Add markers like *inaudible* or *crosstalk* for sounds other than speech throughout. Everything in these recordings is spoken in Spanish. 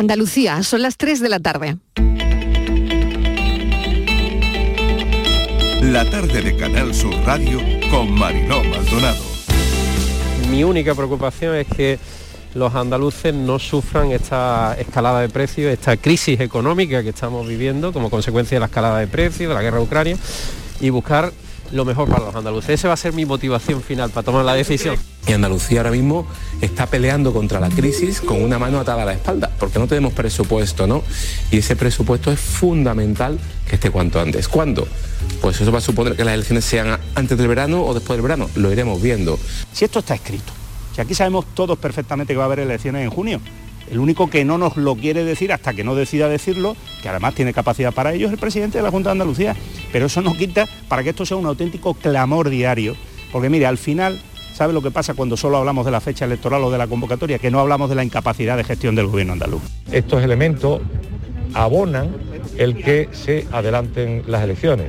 Andalucía, son las 3 de la tarde. La tarde de Canal Sur Radio con Mariló Maldonado. Mi única preocupación es que los andaluces no sufran esta escalada de precios, esta crisis económica que estamos viviendo como consecuencia de la escalada de precios, de la guerra de Ucrania, y buscar lo mejor para los andaluces. Esa va a ser mi motivación final para tomar la decisión. Y Andalucía ahora mismo está peleando contra la crisis con una mano atada a la espalda, porque no tenemos presupuesto, ¿no? Y ese presupuesto es fundamental que esté cuanto antes. ¿Cuándo? Pues eso va a suponer que las elecciones sean antes del verano o después del verano. Lo iremos viendo. Si esto está escrito, si aquí sabemos todos perfectamente que va a haber elecciones en junio, el único que no nos lo quiere decir hasta que no decida decirlo, que además tiene capacidad para ello, es el presidente de la Junta de Andalucía. Pero eso no quita para que esto sea un auténtico clamor diario. Porque mire, al final, ¿sabe lo que pasa cuando solo hablamos de la fecha electoral o de la convocatoria? Que no hablamos de la incapacidad de gestión del gobierno andaluz. Estos elementos abonan el que se adelanten las elecciones.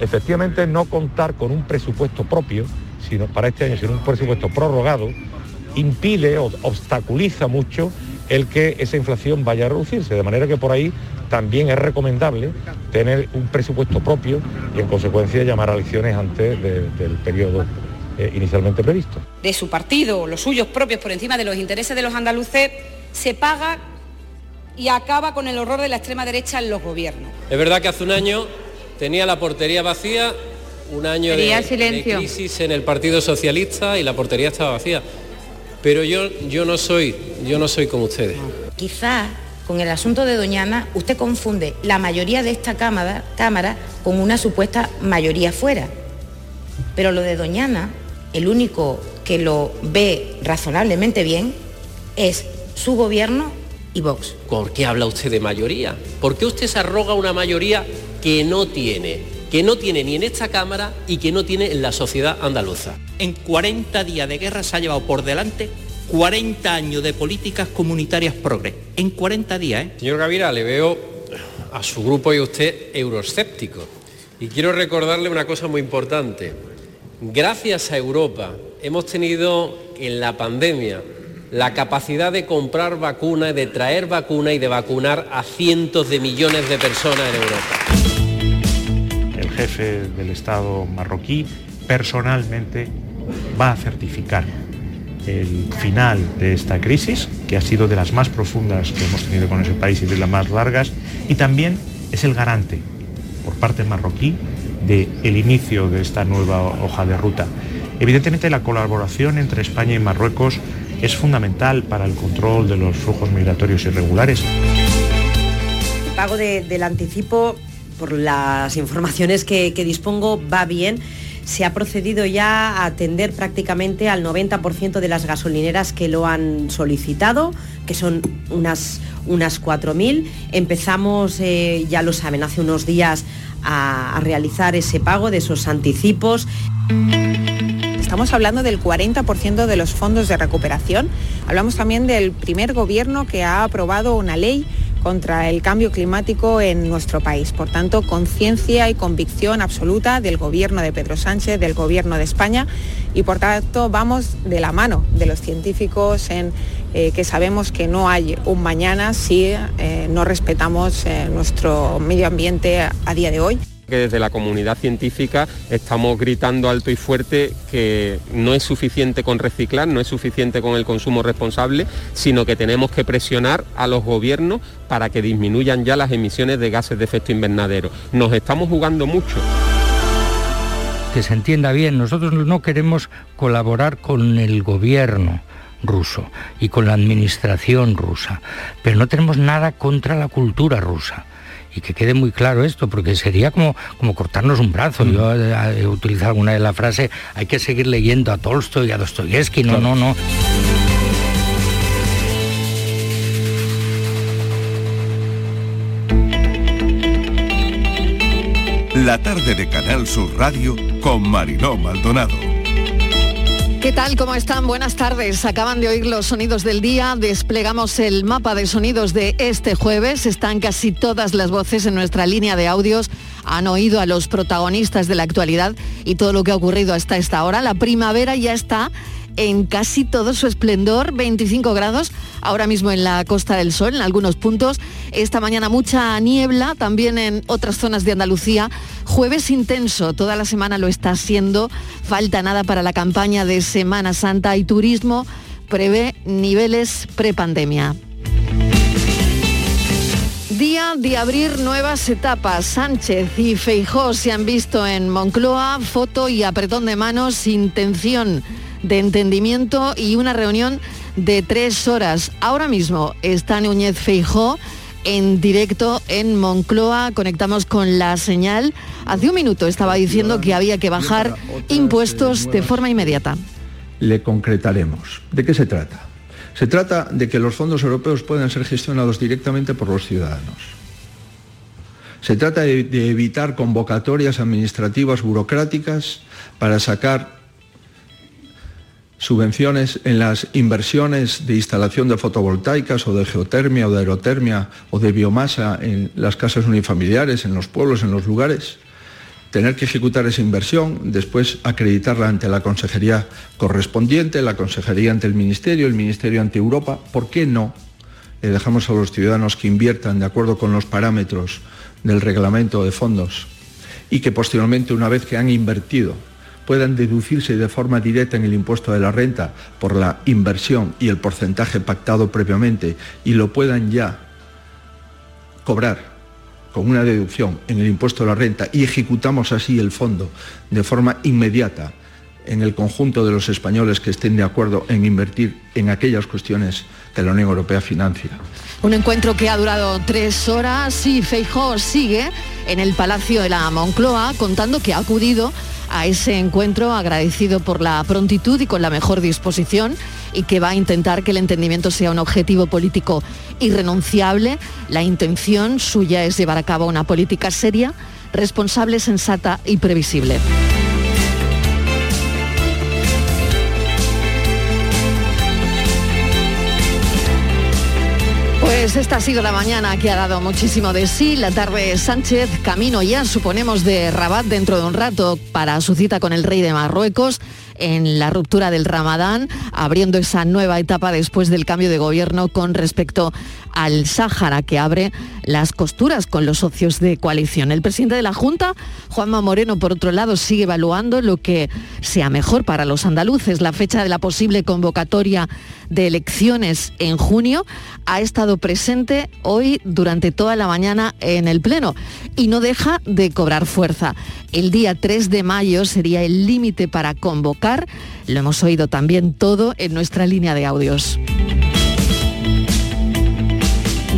Efectivamente, no contar con un presupuesto propio, sino para este año, sino un presupuesto prorrogado, impide o obstaculiza mucho el que esa inflación vaya a reducirse. De manera que por ahí también es recomendable tener un presupuesto propio y en consecuencia llamar a elecciones antes del periodo eh, inicialmente previsto. De su partido, los suyos propios por encima de los intereses de los andaluces, se paga y acaba con el horror de la extrema derecha en los gobiernos. Es verdad que hace un año tenía la portería vacía, un año de, de crisis en el Partido Socialista y la portería estaba vacía. Pero yo, yo, no soy, yo no soy como ustedes. Quizás con el asunto de Doñana usted confunde la mayoría de esta cámara, cámara con una supuesta mayoría fuera. Pero lo de Doñana, el único que lo ve razonablemente bien es su gobierno y Vox. ¿Por qué habla usted de mayoría? ¿Por qué usted se arroga una mayoría que no tiene? Que no tiene ni en esta Cámara y que no tiene en la sociedad andaluza. En 40 días de guerra se ha llevado por delante 40 años de políticas comunitarias progres. En 40 días, ¿eh? Señor Gavira, le veo a su grupo y a usted euroscéptico. Y quiero recordarle una cosa muy importante. Gracias a Europa hemos tenido en la pandemia la capacidad de comprar vacuna, de traer vacuna y de vacunar a cientos de millones de personas en Europa jefe del Estado marroquí personalmente va a certificar el final de esta crisis, que ha sido de las más profundas que hemos tenido con ese país y de las más largas, y también es el garante por parte marroquí del el inicio de esta nueva hoja de ruta. Evidentemente la colaboración entre España y Marruecos es fundamental para el control de los flujos migratorios irregulares. El pago del anticipo por las informaciones que, dispongo, va bien se ha procedido ya a atender prácticamente al 90% de las gasolineras que lo han solicitado, que son unas, unas 4.000. Empezamos, eh, ya lo saben, hace unos días a, realizar ese pago de esos anticipos. Estamos hablando del 40% de los fondos de recuperación. Hablamos también del primer gobierno que ha aprobado una ley contra el cambio climático en nuestro país. Por tanto, conciencia y convicción absoluta del gobierno de Pedro Sánchez, del gobierno de España y por tanto vamos de la mano de los científicos en eh, que sabemos que no hay un mañana si eh, no respetamos eh, nuestro medio ambiente a día de hoy que desde la comunidad científica estamos gritando alto y fuerte que no es suficiente con reciclar, no es suficiente con el consumo responsable, sino que tenemos que presionar a los gobiernos para que disminuyan ya las emisiones de gases de efecto invernadero. Nos estamos jugando mucho. Que se entienda bien, nosotros no queremos colaborar con el gobierno ruso y con la administración rusa, pero no tenemos nada contra la cultura rusa y que quede muy claro esto, porque sería como, como cortarnos un brazo. Yo mm. he, utilizado alguna de la frase, hay que seguir leyendo a Tolstoy y a Dostoyevsky, no, no, no. La tarde de Canal Sur Radio con Mariló Maldonado. ¿Qué tal? ¿Cómo están? Buenas tardes. Acaban de oír los sonidos del día. Desplegamos el mapa de sonidos de este jueves. Están casi todas las voces en nuestra línea de audios. Han oído a los protagonistas de la actualidad y todo lo que ha ocurrido hasta esta hora. La primavera ya está en casi todo su esplendor, 25 grados ahora mismo en la Costa del Sol, en algunos puntos. Esta mañana mucha niebla, también en otras zonas de Andalucía. Jueves intenso, toda la semana lo está siendo. Falta nada para la campaña de Semana Santa y turismo. Prevé niveles prepandemia. Día de abrir nuevas etapas. Sánchez y Feijó se han visto en Moncloa, foto y apretón de manos, intención de entendimiento y una reunión de tres horas. Ahora mismo está Núñez Feijó en directo en Moncloa. Conectamos con la señal. Hace un minuto estaba diciendo que había que bajar impuestos de forma inmediata. Le concretaremos. ¿De qué se trata? Se trata de que los fondos europeos puedan ser gestionados directamente por los ciudadanos. Se trata de, de evitar convocatorias administrativas burocráticas para sacar subvenciones en las inversiones de instalación de fotovoltaicas o de geotermia o de aerotermia o de biomasa en las casas unifamiliares, en los pueblos, en los lugares tener que ejecutar esa inversión, después acreditarla ante la consejería correspondiente, la consejería ante el Ministerio, el Ministerio ante Europa. ¿Por qué no le dejamos a los ciudadanos que inviertan de acuerdo con los parámetros del reglamento de fondos y que posteriormente, una vez que han invertido, puedan deducirse de forma directa en el impuesto de la renta por la inversión y el porcentaje pactado previamente y lo puedan ya cobrar con una deducción en el impuesto de la renta y ejecutamos así el fondo de forma inmediata en el conjunto de los españoles que estén de acuerdo en invertir en aquellas cuestiones que la Unión Europea financia. Un encuentro que ha durado tres horas y Feijó sigue en el Palacio de la Moncloa contando que ha acudido a ese encuentro agradecido por la prontitud y con la mejor disposición y que va a intentar que el entendimiento sea un objetivo político irrenunciable. La intención suya es llevar a cabo una política seria, responsable, sensata y previsible. Esta ha sido la mañana que ha dado muchísimo de sí. La tarde Sánchez, camino ya, suponemos, de Rabat dentro de un rato para su cita con el rey de Marruecos en la ruptura del Ramadán, abriendo esa nueva etapa después del cambio de gobierno con respecto al Sáhara, que abre las costuras con los socios de coalición. El presidente de la Junta, Juanma Moreno, por otro lado, sigue evaluando lo que sea mejor para los andaluces. La fecha de la posible convocatoria de elecciones en junio ha estado presente hoy durante toda la mañana en el Pleno y no deja de cobrar fuerza. El día 3 de mayo sería el límite para convocar. Lo hemos oído también todo en nuestra línea de audios.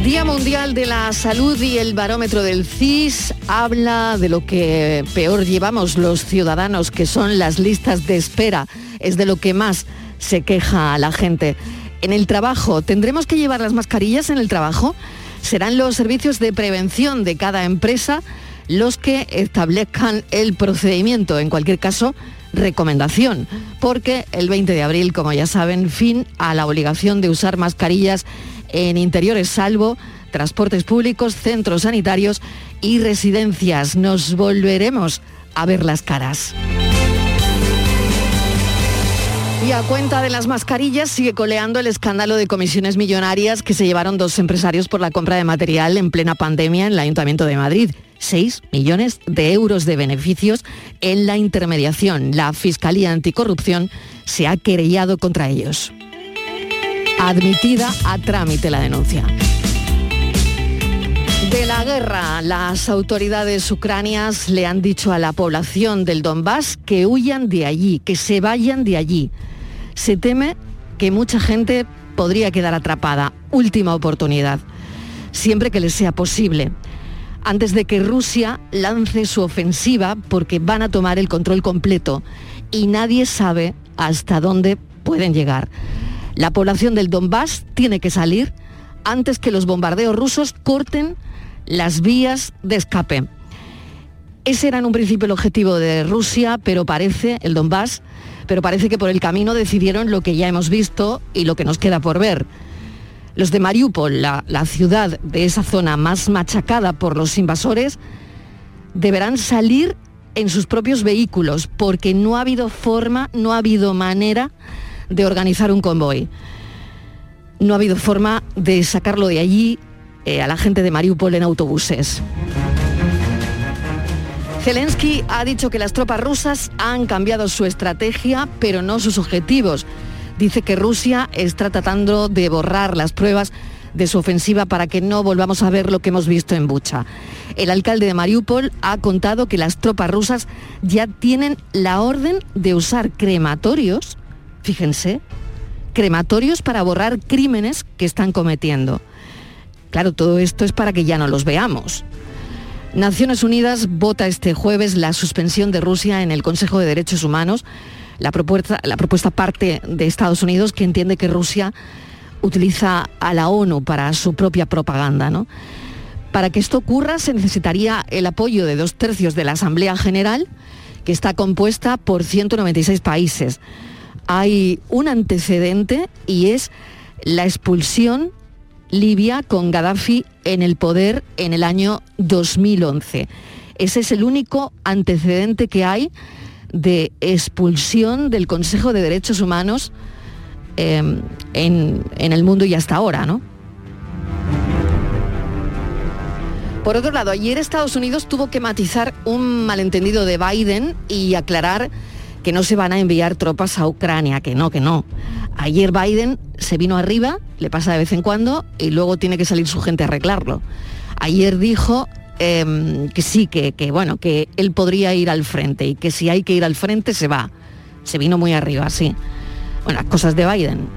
Día Mundial de la Salud y el barómetro del CIS habla de lo que peor llevamos los ciudadanos, que son las listas de espera. Es de lo que más se queja a la gente. En el trabajo, ¿tendremos que llevar las mascarillas en el trabajo? Serán los servicios de prevención de cada empresa los que establezcan el procedimiento. En cualquier caso, recomendación, porque el 20 de abril, como ya saben, fin a la obligación de usar mascarillas en interiores salvo transportes públicos, centros sanitarios y residencias. Nos volveremos a ver las caras. Y a cuenta de las mascarillas sigue coleando el escándalo de comisiones millonarias que se llevaron dos empresarios por la compra de material en plena pandemia en el Ayuntamiento de Madrid. 6 millones de euros de beneficios en la intermediación. La Fiscalía Anticorrupción se ha querellado contra ellos. Admitida a trámite la denuncia. De la guerra, las autoridades ucranias le han dicho a la población del Donbass que huyan de allí, que se vayan de allí. Se teme que mucha gente podría quedar atrapada. Última oportunidad, siempre que les sea posible, antes de que Rusia lance su ofensiva porque van a tomar el control completo y nadie sabe hasta dónde pueden llegar. La población del Donbass tiene que salir antes que los bombardeos rusos corten las vías de escape. Ese era en un principio el objetivo de Rusia, pero parece, el Donbass, pero parece que por el camino decidieron lo que ya hemos visto y lo que nos queda por ver. Los de Mariupol, la, ciudad de esa zona más machacada por los invasores, deberán salir en sus propios vehículos porque no ha habido forma, no ha habido manera de organizar un convoy. No ha habido forma de sacarlo de allí eh, a la gente de Mariupol en autobuses. Zelensky ha dicho que las tropas rusas han cambiado su estrategia, pero no sus objetivos. Dice que Rusia está tratando de borrar las pruebas de su ofensiva para que no volvamos a ver lo que hemos visto en Bucha. El alcalde de Mariupol ha contado que las tropas rusas ya tienen la orden de usar crematorios, fíjense, crematorios para borrar crímenes que están cometiendo. Claro, todo esto es para que ya no los veamos. Naciones Unidas vota este jueves la suspensión de Rusia en el Consejo de Derechos Humanos. La propuesta, parte de Estados Unidos, que entiende que Rusia utiliza a la ONU para su propia propaganda. ¿no? Para que esto ocurra se necesitaría el apoyo de dos tercios de la Asamblea General, que está compuesta por 196 países. Hay un antecedente y es la expulsión Libia con Gaddafi en el poder en el año 2011. Ese es el único antecedente que hay de expulsión del Consejo de Derechos Humanos em, en, en, el mundo y hasta ahora, ¿no? Por otro lado, ayer Estados Unidos tuvo que matizar un malentendido de Biden y aclarar que no se van a enviar tropas a Ucrania, que no, que no. Ayer Biden se vino arriba, le pasa de vez en cuando, y luego tiene que salir su gente a arreglarlo. Ayer dijo em, que sí, que, que, bueno, que él podría ir al frente y que si hay que ir al frente se va. Se vino muy arriba, sí. Bueno, cosas de Biden.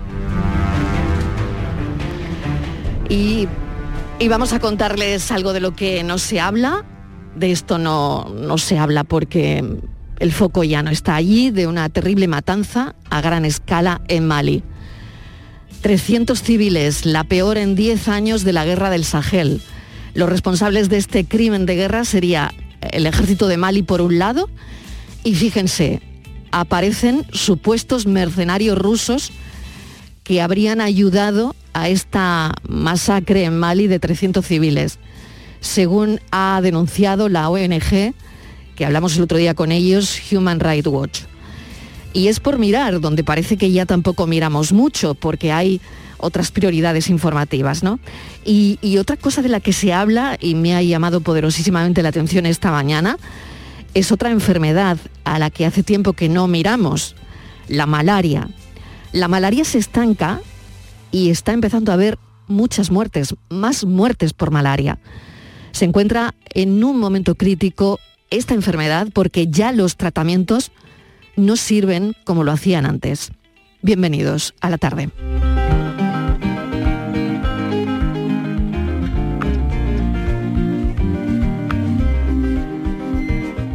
Y, y, vamos a contarles algo de lo que no se habla. De esto no, no se habla porque el foco ya no está allí de una terrible matanza a gran escala en Mali. 300 civiles, la peor en 10 años de la guerra del Sahel. Los responsables de este crimen de guerra sería el ejército de Mali por un lado y fíjense, aparecen supuestos mercenarios rusos que habrían ayudado a esta masacre en Mali de 300 civiles, según ha denunciado la ONG hablamos el otro día con ellos, Human Rights Watch. Y es por mirar, donde parece que ya tampoco miramos mucho, porque hay otras prioridades informativas, ¿no? Y, otra cosa de la que se habla, y me ha llamado poderosísimamente la atención esta mañana, es otra enfermedad a la que hace tiempo que no miramos, la malaria. La malaria se estanca y está empezando a haber muchas muertes, más muertes por malaria. Se encuentra en un momento crítico esta enfermedad porque ya los tratamientos no sirven como lo hacían antes. Bienvenidos a la tarde.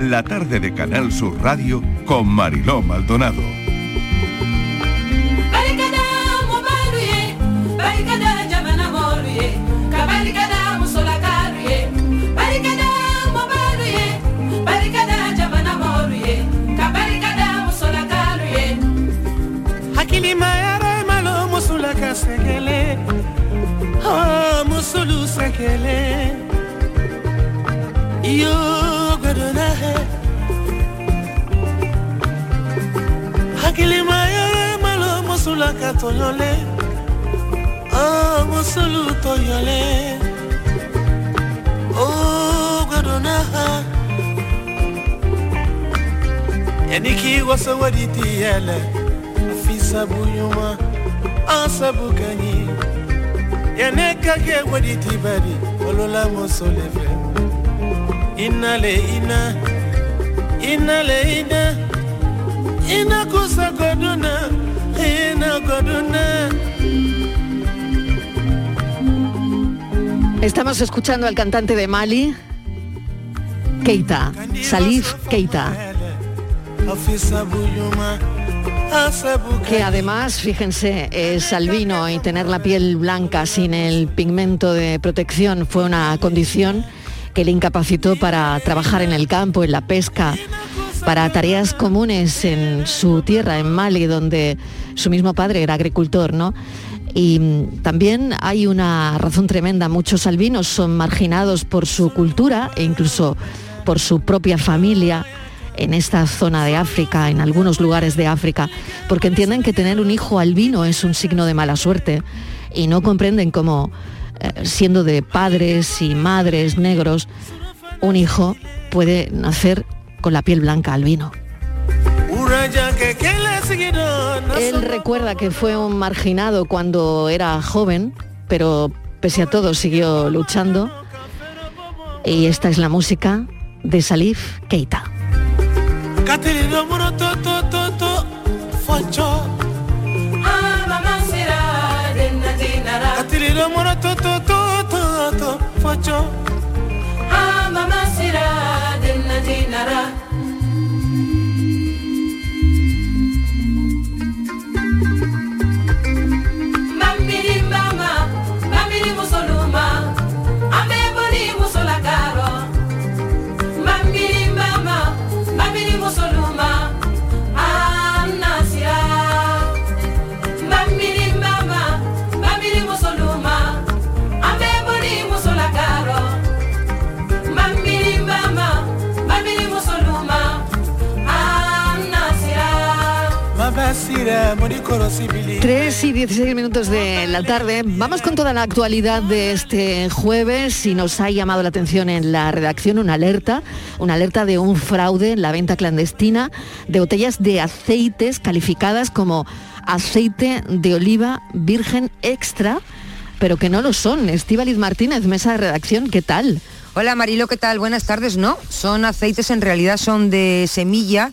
La tarde de Canal Sur Radio con Mariló Maldonado. ekele iyo gwadona he hakili mayole malo mosulaka toyole. O musulu toyole. Oh gwadona ha yaniki waso waditi yele afisa bunyuma asabukanye asabukanyi yanekake waditi bari olola mosolefe inale ina inale ina ina kusa goduna ina goduna. Estamos escuchando al cantante de Mali, Keita, Salif Keita. Que además, fíjense, es albino y tener la piel blanca sin el pigmento de protección fue una condición que le incapacitó para trabajar en el campo, en la pesca, para tareas comunes en su tierra, en Mali, donde su mismo padre era agricultor, ¿no? Y también hay una razón tremenda, muchos albinos son marginados por su cultura e incluso por su propia familia en esta zona de África, en algunos lugares de África, porque entienden que tener un hijo albino es un signo de mala suerte y no comprenden cómo, eh, siendo de padres y madres negros, un hijo puede nacer con la piel blanca albino. Él recuerda que fue un marginado cuando era joven, pero pese a todo siguió luchando. Y esta es la música de Salif Keita katili domuro to to to to foncho amama sira denna to to to to Tres y 16 minutos de la tarde. Vamos con toda la actualidad de este jueves y nos ha llamado la atención en la redacción una alerta, una alerta de un fraude en la venta clandestina de botellas de aceites calificadas como aceite de oliva virgen extra, pero que no lo son. Estíbaliz Martínez, mesa de redacción, ¿qué tal? Hola Marilo, ¿qué tal? Buenas tardes. No, son aceites, en realidad son de semilla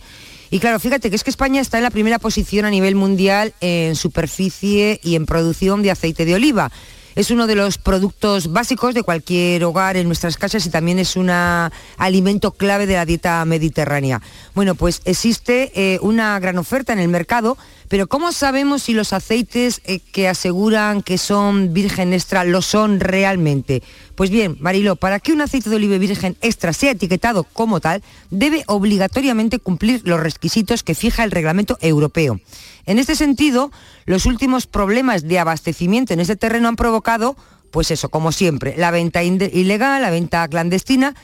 y claro, fíjate que es que España está en la primera posición a nivel mundial en superficie y en producción de aceite de oliva. Es uno de los productos básicos de cualquier hogar en nuestras casas y también es un alimento clave de la dieta mediterránea. Bueno, pues existe eh, una gran oferta en el mercado, pero ¿cómo sabemos si los aceites eh, que aseguran que son virgen extra lo son realmente? Pues bien, Marilo, para que un aceite de oliva virgen extra sea etiquetado como tal, debe obligatoriamente cumplir los requisitos que fija el reglamento europeo. En este sentido, los últimos problemas de abastecimiento en este terreno han provocado, pues eso, como siempre, la venta ilegal, la venta clandestina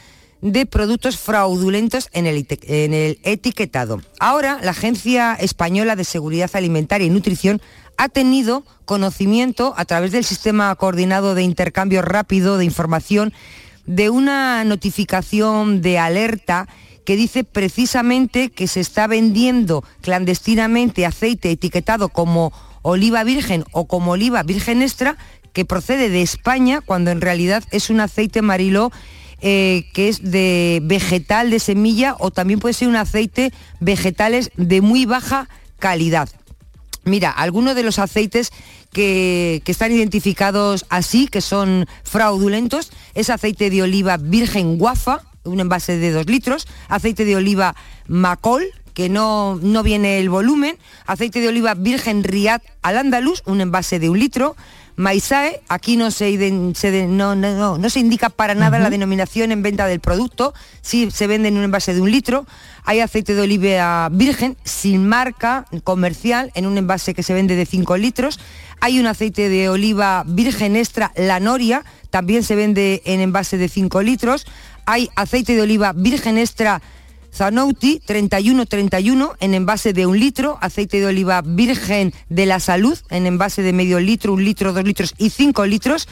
de productos fraudulentos en el, en el, etiquetado. Ahora, la Agencia Española de Seguridad Alimentaria y Nutrición ha tenido conocimiento a través del sistema coordinado de intercambio rápido de información de una notificación de alerta que dice precisamente que se está vendiendo clandestinamente aceite etiquetado como oliva virgen o como oliva virgen extra que procede de España cuando en realidad es un aceite marilo eh, que es de vegetal de semilla o también puede ser un aceite vegetales de muy baja calidad. Mira, algunos de los aceites que, están identificados así, que son fraudulentos, es aceite de oliva virgen guafa, un envase de 2 litros, aceite de oliva macol, que no, no viene el volumen, aceite de oliva virgen riad al andaluz, un envase de un litro, Maisae, aquí no se, no, se indica para nada la denominación en venta del producto, sí se vende en un envase de un litro. Hay aceite de oliva virgen sin marca comercial en un envase que se vende de 5 litros. Hay un aceite de oliva virgen extra, la noria, también se vende en envase de 5 litros. Hay aceite de oliva virgen extra Zanouti 3131 en envase de un litro, aceite de oliva virgen de la salud en envase de medio litro, un litro, dos litros y cinco litros.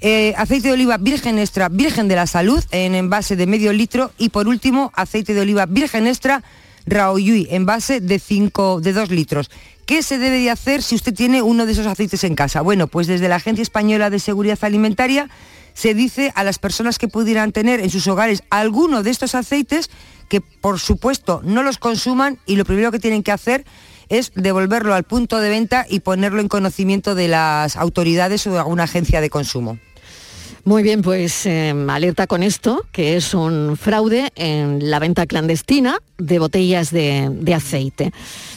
Eh, aceite de oliva virgen extra, virgen de la salud en envase de medio litro y por último aceite de oliva virgen extra Raoyui envase de 5 de 2 litros. ¿Qué se debe de hacer si usted tiene uno de esos aceites en casa? Bueno, pues desde la Agencia Española de Seguridad Alimentaria se dice a las personas que pudieran tener en sus hogares alguno de estos aceites que por supuesto no los consuman y lo primero que tienen que hacer es devolverlo al punto de venta y ponerlo en conocimiento de las autoridades o de alguna agencia de consumo. Muy bien, pues em, alerta con esto, que es un fraude en la venta clandestina de botellas de aceite.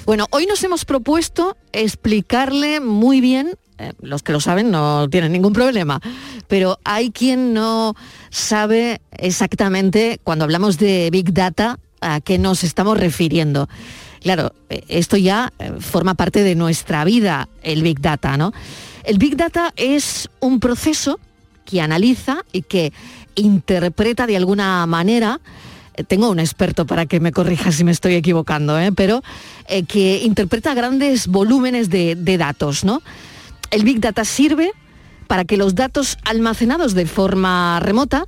Bueno, hoy nos hemos propuesto explicarle muy bien eh, los que lo saben no tienen ningún problema, pero hay quien no sabe exactamente cuando hablamos de Big Data a qué nos estamos refiriendo. Claro, eh, esto ya eh, forma parte de nuestra vida, el Big Data, ¿no? El Big Data es un proceso que analiza y que interpreta de alguna manera tengo un experto para que me corrija si me estoy equivocando, ¿eh? pero que interpreta grandes volúmenes de, de datos, ¿no? El Big Data sirve para que los datos almacenados de forma remota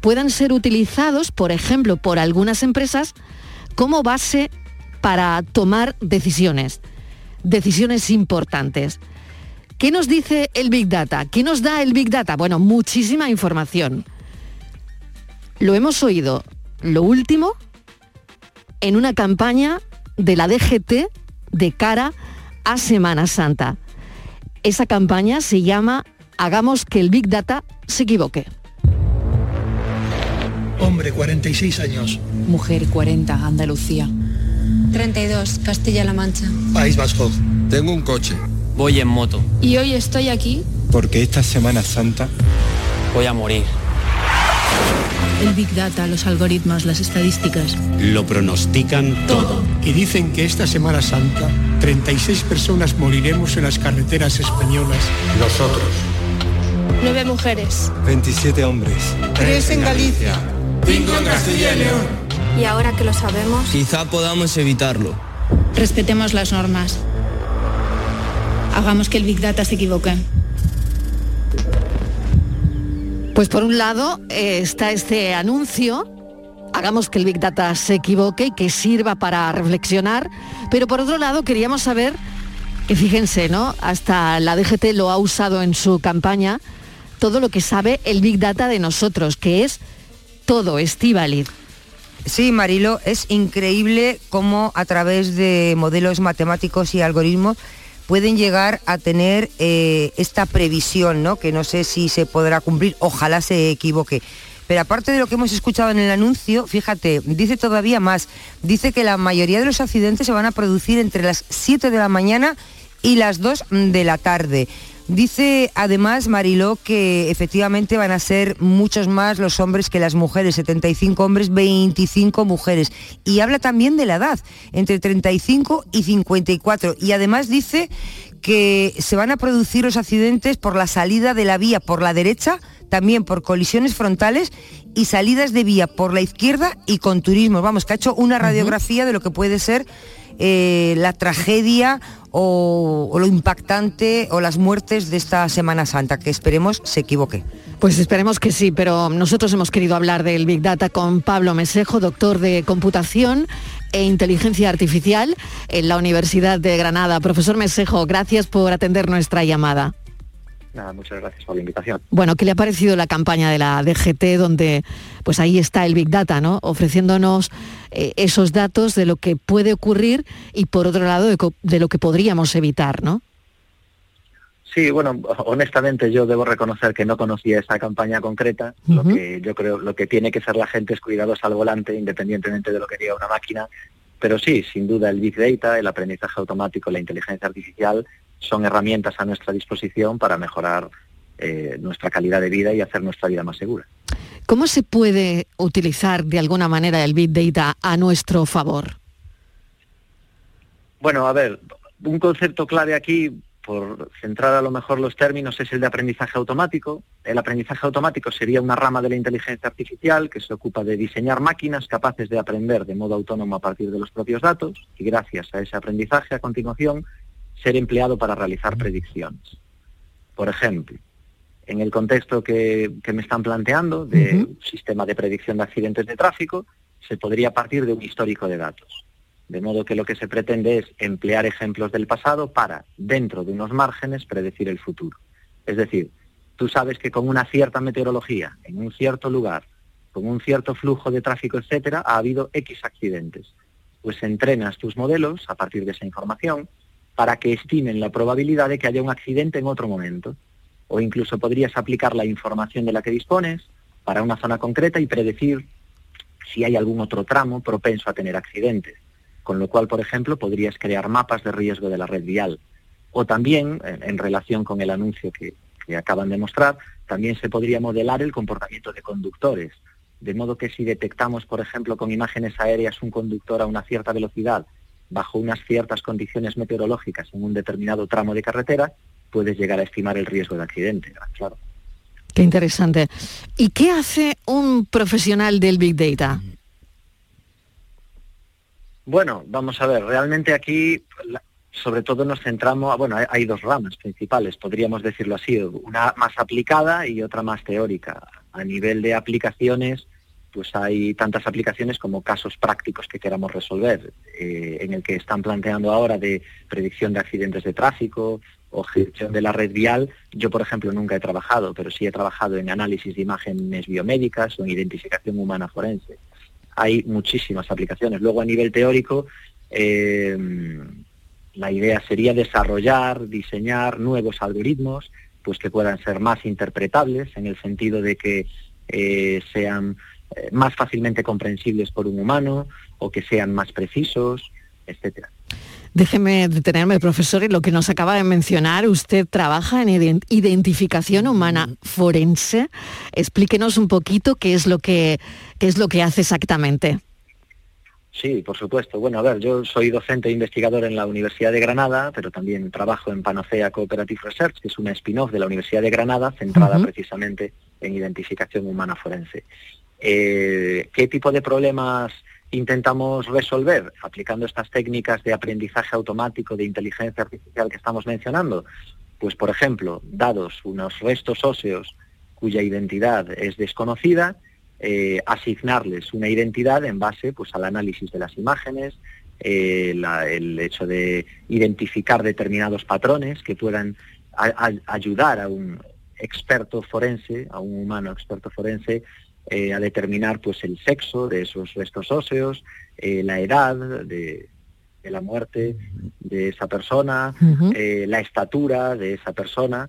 puedan ser utilizados, por ejemplo, por algunas empresas como base para tomar decisiones, decisiones importantes. ¿Qué nos dice el Big Data? ¿Qué nos da el Big Data? Bueno, muchísima información. Lo hemos oído, lo último, en una campaña de la DGT de cara a Semana Santa. Esa campaña se llama Hagamos que el Big Data se equivoque. Hombre, 46 años. Mujer, 40, Andalucía. 32, Castilla-La Mancha. País Vasco. Tengo un coche. Voy en moto. Y hoy estoy aquí. Porque esta Semana Santa voy a morir. El Big Data, los algoritmos, las estadísticas. Lo pronostican todo. Y dicen que esta Semana Santa 36 personas moriremos en las carreteras españolas. Nosotros. Nueve mujeres. 27 hombres. Tres en Galicia. Cinco en Castilla y León. Y ahora que lo sabemos... Quizá podamos evitarlo. Respetemos las normas. Hagamos que el Big Data se equivoque. Pues por un lado eh, está este anuncio, hagamos que el Big Data se equivoque y que sirva para reflexionar, pero por otro lado queríamos saber, que fíjense, ¿no? Hasta la DGT lo ha usado en su campaña, todo lo que sabe el Big Data de nosotros, que es todo, Estíbaliz. Sí, Marilo, es increíble cómo a través de modelos matemáticos y algoritmos pueden llegar a tener eh, esta previsión, ¿no? que no sé si se podrá cumplir, ojalá se equivoque. Pero aparte de lo que hemos escuchado en el anuncio, fíjate, dice todavía más. Dice que la mayoría de los accidentes se van a producir entre las 7 de la mañana y las 2 de la tarde. Dice además Mariló que efectivamente van a ser muchos más los hombres que las mujeres, 75 hombres, 25 mujeres. Y habla también de la edad, entre 35 y 54. Y además dice que se van a producir los accidentes por la salida de la vía por la derecha, también por colisiones frontales y salidas de vía por la izquierda y con turismo. Vamos, que ha hecho una radiografía de lo que puede ser eh, la tragedia o, o, lo impactante o las muertes de esta Semana Santa, que esperemos se equivoque. Pues esperemos que sí, pero nosotros hemos querido hablar del Big Data con Pablo Mesejo, doctor de computación e inteligencia artificial en la Universidad de Granada. Profesor Mesejo, gracias por atender nuestra llamada. Nada, muchas gracias por la invitación. Bueno, ¿qué le ha parecido la campaña de la DGT donde pues ahí está el Big Data, ¿no? Ofreciéndonos eh, esos datos de lo que puede ocurrir y por otro lado de, de, lo que podríamos evitar, ¿no? Sí, bueno, honestamente yo debo reconocer que no conocía esa campaña concreta. Uh -huh. Lo que yo creo, lo que tiene que ser la gente es cuidadosa al volante, independientemente de lo que diga una máquina. Pero sí, sin duda el Big Data, el aprendizaje automático, la inteligencia artificial son herramientas a nuestra disposición para mejorar eh, nuestra calidad de vida y hacer nuestra vida más segura. ¿Cómo se puede utilizar de alguna manera el Big Data a nuestro favor? Bueno, a ver, un concepto clave aquí, por centrar a lo mejor los términos, es el de aprendizaje automático. El aprendizaje automático sería una rama de la inteligencia artificial que se ocupa de diseñar máquinas capaces de aprender de modo autónomo a partir de los propios datos y gracias a ese aprendizaje a continuación ser empleado para realizar predicciones. Por ejemplo, en el contexto que, que me están planteando de uh -huh. sistema de predicción de accidentes de tráfico, se podría partir de un histórico de datos. De modo que lo que se pretende es emplear ejemplos del pasado para, dentro de unos márgenes, predecir el futuro. Es decir, tú sabes que con una cierta meteorología, en un cierto lugar, con un cierto flujo de tráfico, etcétera, ha habido X accidentes. Pues entrenas tus modelos a partir de esa información para que estimen la probabilidad de que haya un accidente en otro momento. O incluso podrías aplicar la información de la que dispones para una zona concreta y predecir si hay algún otro tramo propenso a tener accidentes. Con lo cual, por ejemplo, podrías crear mapas de riesgo de la red vial. O también, en, relación con el anuncio que, que acaban de mostrar, también se podría modelar el comportamiento de conductores. De modo que si detectamos, por ejemplo, con imágenes aéreas un conductor a una cierta velocidad bajo unas ciertas condiciones meteorológicas en un determinado tramo de carretera, puedes llegar a estimar el riesgo de accidente, claro. Qué interesante. ¿Y qué hace un profesional del Big Data? Bueno, vamos a ver, realmente aquí sobre todo nos centramos, bueno, hay, hay dos ramas principales, podríamos decirlo así, una más aplicada y otra más teórica. A nivel de aplicaciones, pues hay tantas aplicaciones como casos prácticos que queramos resolver, eh, en el que están planteando ahora de predicción de accidentes de tráfico o gestión de la red vial. Yo, por ejemplo, nunca he trabajado, pero sí he trabajado en análisis de imágenes biomédicas o en identificación humana forense hay muchísimas aplicaciones. Luego a nivel teórico, eh, la idea sería desarrollar, diseñar nuevos algoritmos, pues que puedan ser más interpretables en el sentido de que eh, sean eh, más fácilmente comprensibles por un humano o que sean más precisos, etcétera. Déjeme detenerme, profesor, en lo que nos acaba de mencionar. Usted trabaja en ident- identificación humana forense. Explíquenos un poquito qué es lo que, qué es lo que hace exactamente. Sí, por supuesto. Bueno, a ver, yo soy docente e investigador en la Universidad de Granada, pero también trabajo en Panacea Cooperative Research, que es una spin-off de la Universidad de Granada, centrada precisamente en identificación humana forense. Eh, ¿Qué tipo de problemas intentamos resolver aplicando estas técnicas de aprendizaje automático de inteligencia artificial que estamos mencionando? Pues, por ejemplo, dados unos restos óseos cuya identidad es desconocida, eh, asignarles una identidad en base pues, al análisis de las imágenes, eh, el hecho de identificar determinados patrones que puedan ayudar a un experto forense, a un humano experto forense, eh, a determinar pues, el sexo de esos restos óseos, eh, la edad de, de la muerte de esa persona, eh, la estatura de esa persona,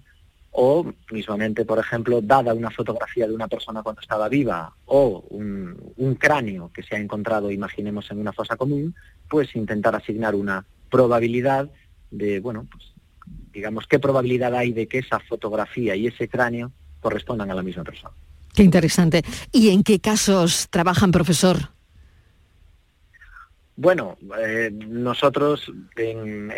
o mismamente, por ejemplo, dada una fotografía de una persona cuando estaba viva o un, un cráneo que se ha encontrado, imaginemos, en una fosa común, pues intentar asignar una probabilidad de, bueno, pues digamos, qué probabilidad hay de que esa fotografía y ese cráneo correspondan a la misma persona. Qué interesante. ¿Y en qué casos trabajan, profesor? Bueno, eh, nosotros en,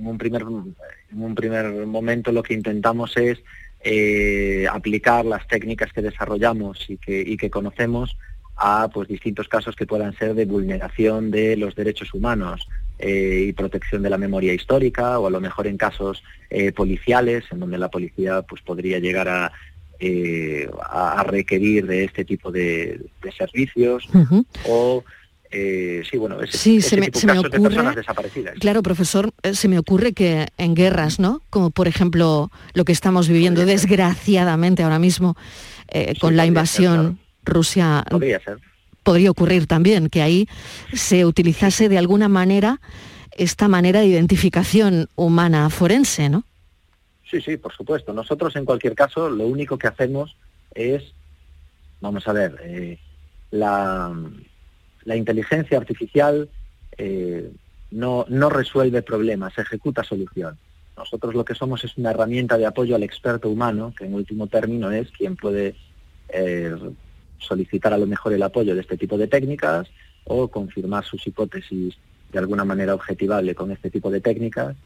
un primer, en un primer momento lo que intentamos es eh, aplicar las técnicas que desarrollamos y que, y que conocemos a pues, distintos casos que puedan ser de vulneración de los derechos humanos eh, y protección de la memoria histórica o a lo mejor en casos policiales en donde la policía pues, podría llegar a, eh, a a requerir de este tipo de, de servicios o eh, sí, bueno, ese, Sí, ese se me- tipo se me casos de ocurre- personas desaparecidas. Claro, profesor, eh, se me ocurre que en guerras, ¿no? Como por ejemplo lo que estamos viviendo desgraciadamente ahora mismo eh, con la podría ser, invasión Rusia, Podría ser. podría ocurrir también que ahí se utilizase de alguna manera esta manera de identificación humana forense, ¿no? Sí, sí, por supuesto. Nosotros en cualquier caso lo único que hacemos es, vamos a ver, eh, la, inteligencia artificial eh, no, no resuelve problemas, ejecuta soluciones. Nosotros lo que somos es una herramienta de apoyo al experto humano, que en último término es quien puede eh, solicitar a lo mejor el apoyo de este tipo de técnicas o confirmar sus hipótesis de alguna manera objetivable con este tipo de técnicas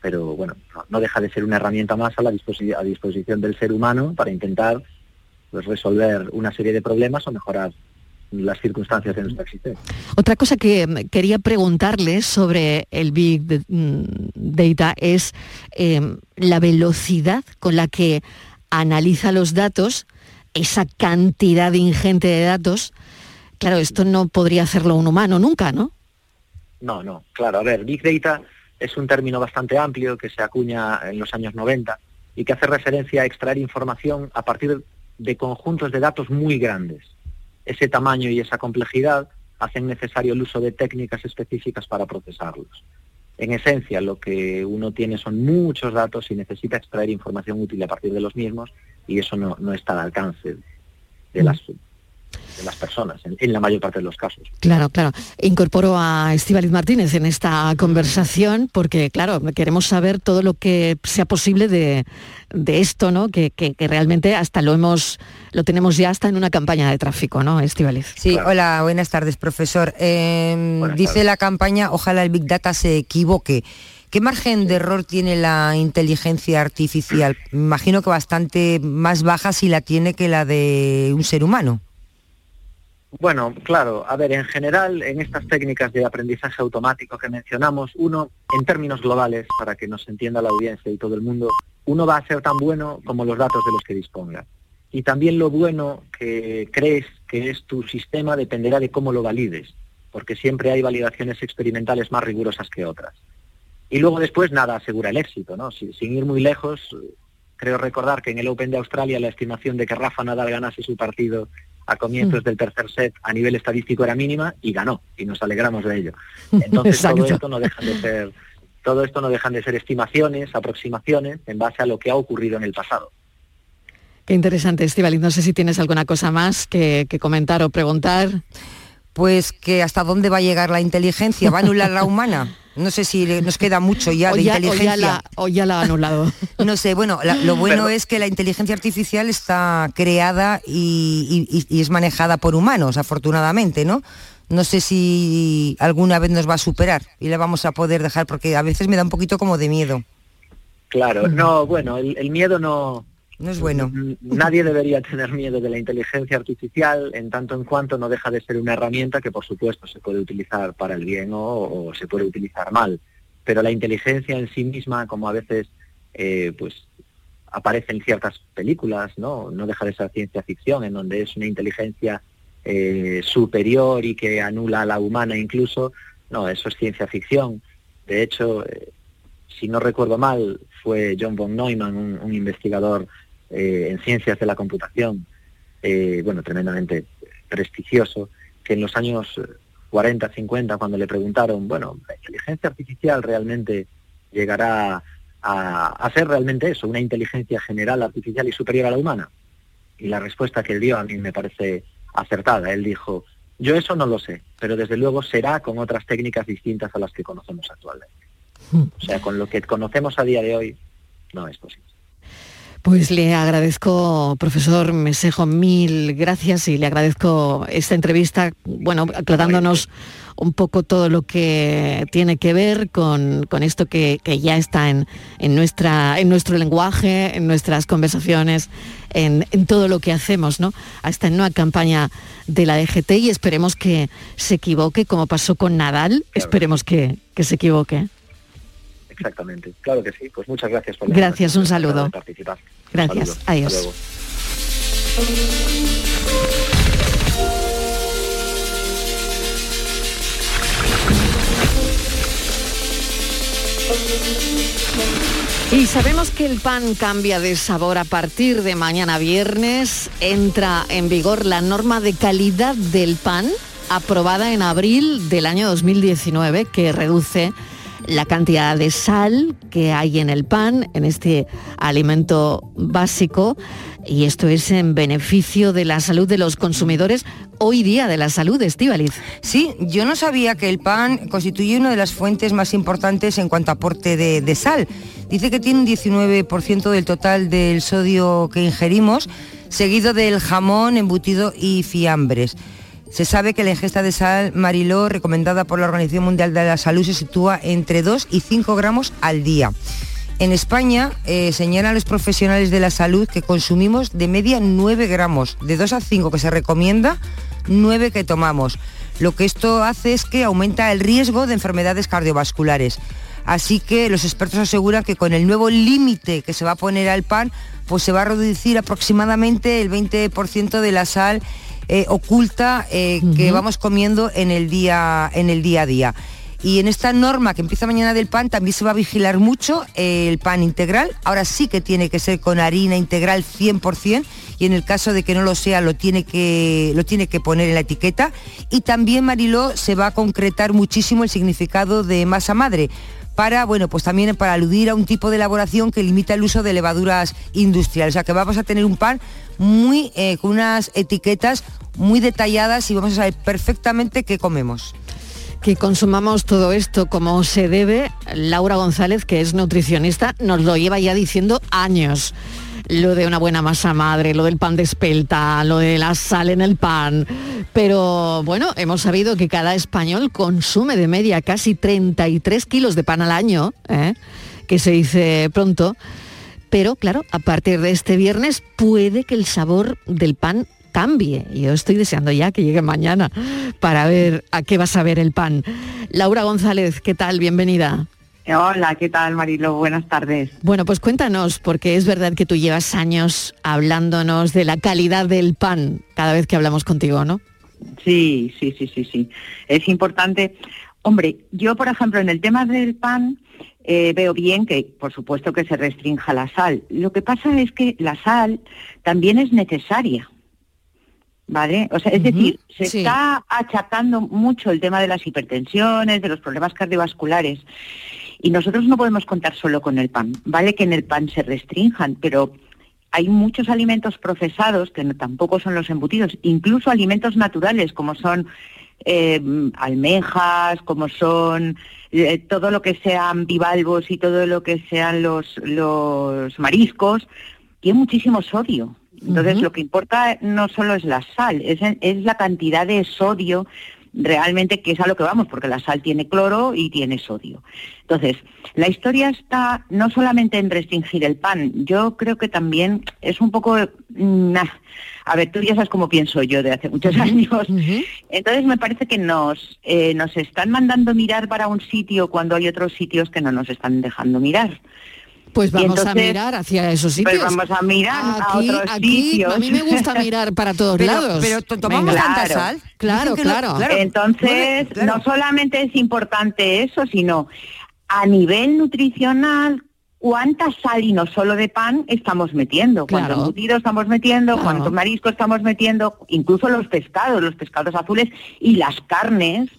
pero bueno, no, no deja de ser una herramienta más a la disposi- a disposición del ser humano para intentar pues, resolver una serie de problemas o mejorar las circunstancias de nuestra existencia. Otra cosa que mm, quería preguntarle sobre el Big mm, Data es eh, la velocidad con la que analiza los datos, esa cantidad ingente de datos. Claro, esto no podría hacerlo un humano nunca, ¿no? No, no, claro, a ver, Big Data es un término bastante amplio que se acuña en los años 90 y que hace referencia a extraer información a partir de conjuntos de datos muy grandes. Ese tamaño y esa complejidad hacen necesario el uso de técnicas específicas para procesarlos. En esencia, lo que uno tiene son muchos datos y necesita extraer información útil a partir de los mismos y eso no, no está al alcance de las, de las personas, en- en la mayor parte de los casos. Claro, claro. Incorporo a Estíbaliz Martínez en esta conversación porque, claro, queremos saber todo lo que sea posible de, de esto, ¿no? Que, que- que realmente hasta lo hemos, lo tenemos ya hasta en una campaña de tráfico, ¿no, Estíbaliz? Sí, hola, buenas tardes, profesor. Eh, dice la campaña, ojalá el Big Data se equivoque. ¿Qué margen de error tiene la inteligencia artificial? Me imagino que bastante más baja si la tiene que la de un ser humano. Bueno, claro, a ver, en general, en estas técnicas de aprendizaje automático que mencionamos, uno, en términos globales, para que nos entienda la audiencia y todo el mundo, uno va a ser tan bueno como los datos de los que disponga. Y también lo bueno que crees que es tu sistema dependerá de cómo lo valides, porque siempre hay validaciones experimentales más rigurosas que otras. Y luego después nada asegura el éxito, ¿no? Si- sin ir muy lejos, creo recordar que en el Open de Australia la estimación de que Rafa Nadal ganase su partido a comienzos del tercer set a nivel estadístico era mínima y ganó y nos alegramos de ello. *laughs* Entonces todo esto no dejan de ser todo esto no dejan de ser estimaciones, aproximaciones en base a lo que ha ocurrido en el pasado. Qué interesante, Estivaliz. No sé si tienes alguna cosa más que, que comentar o preguntar. Pues que hasta dónde va a llegar la inteligencia, va a anular la humana. No sé si le- nos queda mucho ya O de ya- o ya inteligencia. la- o ya la ha anulado. *laughs* No sé, bueno, la- lo bueno es que la inteligencia artificial está creada y, y- y es manejada por humanos, afortunadamente, ¿no? No sé si alguna vez nos va a superar y la vamos a poder dejar, porque a veces me da un poquito como de miedo. Claro, no, bueno, el, el miedo no... No es bueno. Nadie debería tener miedo de la inteligencia artificial en tanto en cuanto no deja de ser una herramienta que por supuesto se puede utilizar para el bien o, o se puede utilizar mal. Pero la inteligencia en sí misma, como a veces eh, pues aparece en ciertas películas, ¿no? No deja de ser ciencia ficción, en donde es una inteligencia eh, superior y que anula a la humana incluso. No, eso es ciencia ficción. De hecho, eh, si no recuerdo mal, fue John von Neumann, un, un investigador eh, en ciencias de la computación, eh, bueno, tremendamente prestigioso, que en los años eh, 40, 50, cuando le preguntaron, bueno, ¿la inteligencia artificial realmente llegará a, a ser realmente eso, una inteligencia general artificial y superior a la humana? Y la respuesta que él dio a mí me parece acertada. Él dijo, yo eso no lo sé, pero desde luego será con otras técnicas distintas a las que conocemos actualmente. O sea, con lo que conocemos a día de hoy, no es posible. Pues le agradezco, profesor Mesejo, mil gracias y le agradezco esta entrevista, bueno, aclarándonos un poco todo lo que tiene que ver con, con esto que, que ya está en, en, nuestra, en nuestro lenguaje, en nuestras conversaciones, en, en todo lo que hacemos, ¿no? A esta nueva campaña de la DGT y esperemos que se equivoque, como pasó con Nadal, esperemos que, que se equivoque. Exactamente, claro que sí. Pues muchas gracias por la Gracias, un saludo. por participar. Gracias, hasta adiós. luego. Y sabemos que el pan cambia de sabor a partir de mañana viernes. Entra en vigor la norma de calidad del pan aprobada en abril del año 2019 que reduce la cantidad de sal que hay en el pan, en este alimento básico, y esto es en beneficio de la salud de los consumidores, hoy día de la salud, Estíbaliz. Sí, yo no sabía que el pan constituye una de las fuentes más importantes en cuanto a aporte de, de sal. Dice que tiene un 19% del total del sodio que ingerimos, seguido del jamón, embutido y fiambres. Se sabe que la ingesta de sal Mariló, recomendada por la Organización Mundial de la Salud, se sitúa entre 2 y 5 gramos al día. En España eh, señalan los profesionales de la salud que consumimos de media 9 gramos, de 2 a 5 que se recomienda, 9 que tomamos. Lo que esto hace es que aumenta el riesgo de enfermedades cardiovasculares. Así que los expertos aseguran que con el nuevo límite que se va a poner al pan, pues se va a reducir aproximadamente el 20% de la sal eh, oculta eh, que vamos comiendo en el, día, en el día a día. Y en esta norma que empieza mañana del pan también se va a vigilar mucho el pan integral. Ahora sí que tiene que ser con harina integral 100% y en el caso de que no lo sea lo tiene que, lo tiene que poner en la etiqueta. Y también, Mariló, se va a concretar muchísimo el significado de masa madre para, bueno, pues también para aludir a un tipo de elaboración que limita el uso de levaduras industriales. O sea que vamos a tener un pan muy eh, con unas etiquetas muy detalladas y vamos a saber perfectamente qué comemos. que consumamos todo esto como se debe, Laura González, que es nutricionista, nos lo lleva ya diciendo años. Lo de una buena masa madre, lo del pan de espelta, lo de la sal en el pan. Pero bueno, hemos sabido que cada español consume de media casi 33 kilos de pan al año, ¿eh? que se dice pronto. Pero claro, a partir de este viernes puede que el sabor del pan cambie. Yo estoy deseando ya que llegue mañana para ver a qué va a saber el pan. Laura González, ¿qué tal? Bienvenida. Hola, ¿qué tal Marilo? Buenas tardes. Bueno, pues cuéntanos, porque es verdad que tú llevas años hablándonos de la calidad del pan cada vez que hablamos contigo, ¿no? Sí, sí, sí, sí, sí. Es importante. Hombre, yo, por ejemplo, en el tema del pan, eh, veo bien que, por supuesto, que se restrinja la sal. Lo que pasa es que la sal también es necesaria. ¿Vale? O sea, es decir, se sí. está achacando mucho el tema de las hipertensiones, de los problemas cardiovasculares. Y nosotros no podemos contar solo con el pan. Vale que en el pan se restrinjan, pero hay muchos alimentos procesados que no- tampoco son los embutidos, incluso alimentos naturales como son eh, almejas, como son eh, todo lo que sean bivalvos y todo lo que sean los, los mariscos, tiene muchísimo sodio. Entonces lo que importa no solo es la sal, es, es la cantidad de sodio realmente que es a lo que vamos, porque la sal tiene cloro y tiene sodio. Entonces, la historia está no solamente en restringir el pan, yo creo que también es un poco... mm, nah, a ver, tú ya sabes cómo pienso yo de hace muchos años. Entonces me parece que nos, eh, nos están mandando mirar para un sitio cuando hay otros sitios que no nos están dejando mirar. Pues vamos a mirar hacia esos pues sitios. vamos a mirar a otros aquí, sitios. A mí me gusta mirar para todos Pero- lados. pero to- tomamos tanta sal. Claro, claro. claro. Entonces, no solamente es importante eso, sino a nivel nutricional, cuánta sal y no solo de pan estamos metiendo, cuántos Claro. embutidos estamos metiendo, cuántos mariscos estamos metiendo, incluso los pescados, los pescados azules y las carnes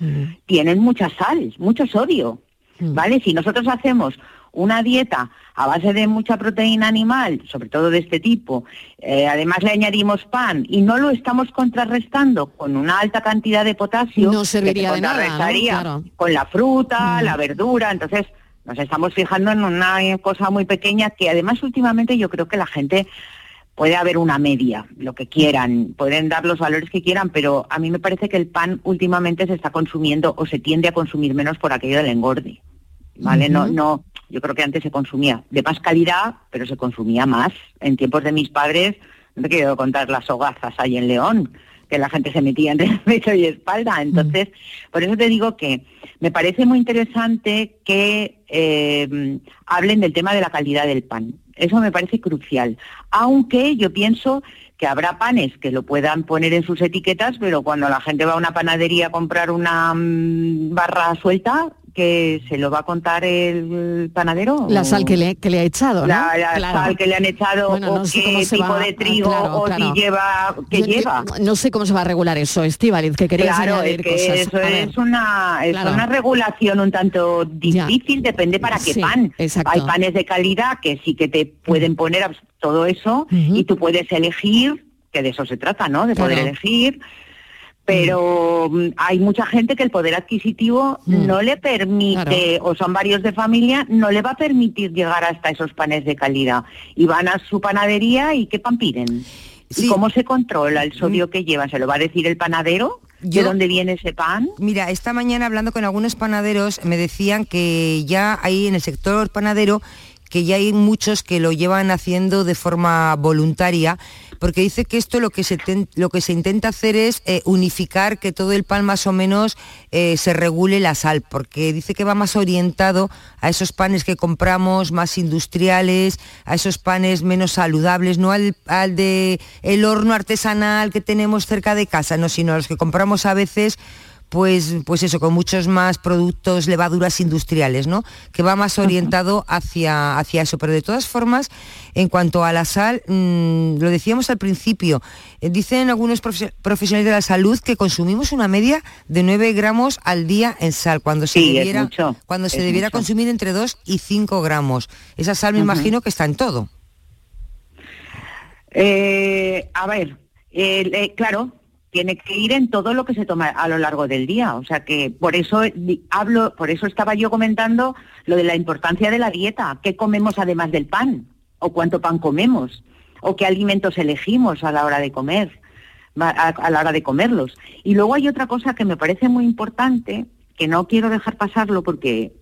tienen mucha sal, mucho sodio. ¿Vale? Si nosotros hacemos una dieta a base de mucha proteína animal, sobre todo de este tipo, eh, además le añadimos pan y no lo estamos contrarrestando con una alta cantidad de potasio, No que serviría se de nada, ¿no? contrarrestaría Claro. con la fruta, la verdura, entonces nos estamos fijando en una cosa muy pequeña que además últimamente yo creo que la gente puede haber una media, lo que quieran, pueden dar los valores que quieran, pero a mí me parece que el pan últimamente se está consumiendo o se tiende a consumir menos por aquello del engorde. ¿Vale? No, no, yo creo que antes se consumía de más calidad, pero se consumía más. En tiempos de mis padres, no te quiero contar las hogazas ahí en León, que la gente se metía entre *laughs* pecho y espalda. Entonces, por eso te digo que me parece muy interesante que eh, hablen del tema de la calidad del pan. Eso me parece crucial. Aunque yo pienso que habrá panes que lo puedan poner en sus etiquetas, pero cuando la gente va a una panadería a comprar una mm, barra suelta, que se lo va a contar el panadero. La sal que le, que le ha echado, ¿no? la, la Claro. sal que le han echado Bueno, o no sé qué cómo se tipo va- de trigo claro, o claro. si lleva Yo- yo- lleva no sé cómo se va a regular eso, Estíbaliz, que querías claro es que cosas. eso es una es una regulación un tanto difícil depende para qué Sí, pan exacto. hay panes de calidad que sí que te pueden poner abs- todo eso y tú puedes elegir que de eso se trata no de poder elegir pero mm, hay mucha gente que el poder adquisitivo Mm. no le permite, o son varios de familia, no le va a permitir llegar hasta esos panes de calidad. Y van a su panadería y ¿qué pan piden? ¿Y cómo se controla el sodio que llevan? ¿Se lo va a decir el panadero? ¿De dónde viene ese pan? Mira, esta mañana hablando con algunos panaderos me decían que ya hay en el sector panadero que ya hay muchos que lo llevan haciendo de forma voluntaria, porque dice que esto lo que se, lo que se intenta hacer es eh, unificar que todo el pan más o menos eh, se regule la sal, porque dice que va más orientado a esos panes que compramos más industriales, a esos panes menos saludables, no al, al de el horno artesanal que tenemos cerca de casa, no, sino a los que compramos a veces pues, pues eso, con muchos más productos, levaduras industriales, ¿no? Que va más orientado hacia, hacia eso. Pero de todas formas, en cuanto a la sal, mm, lo decíamos al principio, eh, dicen algunos profe- profesionales de la salud que consumimos una media de 9 gramos al día en sal, cuando se Sí, debiera, mucho, cuando se debiera mucho. consumir entre 2 y 5 gramos. Esa sal me imagino que está en todo. Eh, a ver, eh, claro, tiene que ir en todo lo que se toma a lo largo del día. O sea que por eso hablo, por eso estaba yo comentando lo de la importancia de la dieta. ¿Qué comemos además del pan? ¿O cuánto pan comemos? ¿O qué alimentos elegimos a la hora de comer? A, a la hora de comerlos. Y luego hay otra cosa que me parece muy importante, que no quiero dejar pasarlo porque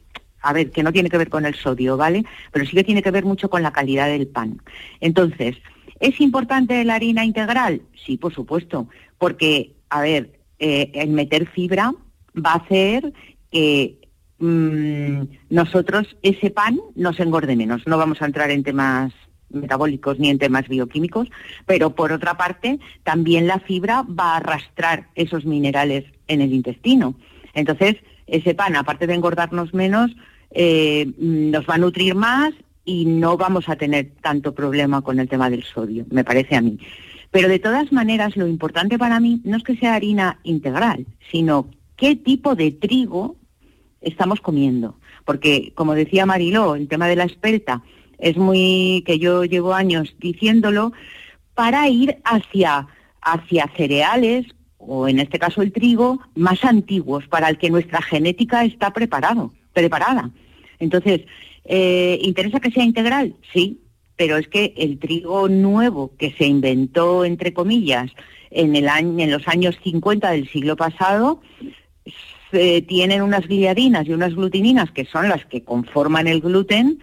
a ver, que no tiene que ver con el sodio, ¿vale? Pero sí que tiene que ver mucho con la calidad del pan. Entonces, ¿Es importante la harina integral? Sí, por supuesto, porque, a ver, eh, el meter fibra va a hacer que mm, nosotros ese pan nos engorde menos. No vamos a entrar en temas metabólicos ni en temas bioquímicos, pero por otra parte también la fibra va a arrastrar esos minerales en el intestino. Entonces, ese pan, aparte de engordarnos menos, eh, nos va a nutrir más y no vamos a tener tanto problema con el tema del sodio, me parece a mí. Pero de todas maneras, lo importante para mí no es que sea harina integral, sino qué tipo de trigo estamos comiendo. Porque, como decía Mariló, el tema de la espelta es muy, que yo llevo años diciéndolo, para ir hacia, hacia cereales, o en este caso el trigo, más antiguos, para el que nuestra genética está preparado, preparada. Entonces, eh, ¿interesa que sea integral? Sí, pero es que el trigo nuevo que se inventó, entre comillas, en, el año, en los años 50 del siglo pasado, tienen unas gliadinas y unas glutininas que son las que conforman el gluten,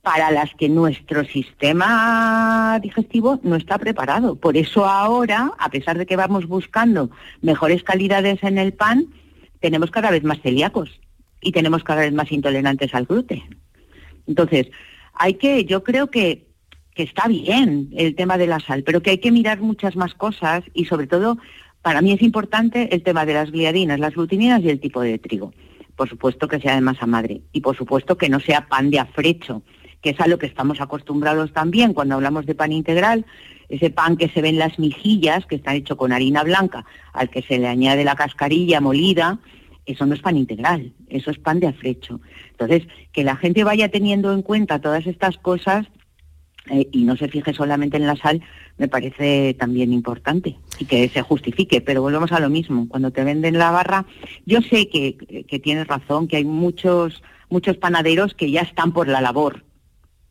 para las que nuestro sistema digestivo no está preparado. Por eso ahora, a pesar de que vamos buscando mejores calidades en el pan, tenemos cada vez más celíacos y tenemos cada vez más intolerantes al gluten. Entonces, hay que, yo creo que, que está bien el tema de la sal, pero que hay que mirar muchas más cosas y sobre todo, para mí es importante el tema de las gliadinas, las glutininas y el tipo de trigo. Por supuesto que sea de masa madre y por supuesto que no sea pan de afrecho, que es a lo que estamos acostumbrados también cuando hablamos de pan integral, ese pan que se ve en las mijillas, que está hecho con harina blanca, al que se le añade la cascarilla molida, eso no es pan integral, eso es pan de afrecho. Entonces, que la gente vaya teniendo en cuenta todas estas cosas eh, y no se fije solamente en la sal, me parece también importante y que se justifique. Pero volvemos a lo mismo, cuando te venden la barra, yo sé que, que tienes razón, que hay muchos, muchos panaderos que ya están por la labor,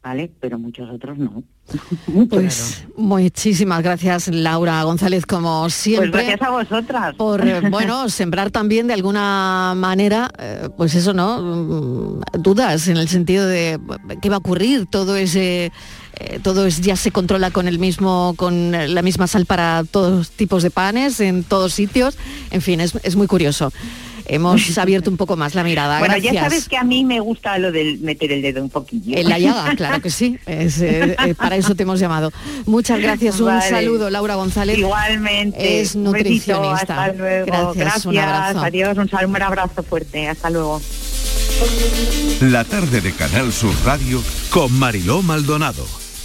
¿vale? Pero muchos otros no. *laughs* pues muchísimas gracias Laura González como siempre. Pues gracias a vosotras. Por *laughs* bueno, sembrar también de alguna manera, eh, pues eso, ¿no? Mm, dudas en el sentido de qué va a ocurrir, todo ese eh, todo es, ya se controla con el mismo, con la misma sal para todos tipos de panes, en todos sitios. En fin, es, es muy curioso hemos *laughs* abierto un poco más la mirada. Bueno, Gracias. ya sabes que a mí me gusta lo del meter el dedo un poquillo. En la llaga, claro que sí. *laughs* Es, eh, eh, para eso te hemos llamado. Muchas gracias. Un Vale. saludo, Laura González. Igualmente. Es Un besito, nutricionista. hasta luego. Gracias, Gracias. un abrazo. Adiós. Un, sal- un abrazo fuerte. Hasta luego. La tarde de Canal Sur Radio con Mariló Maldonado.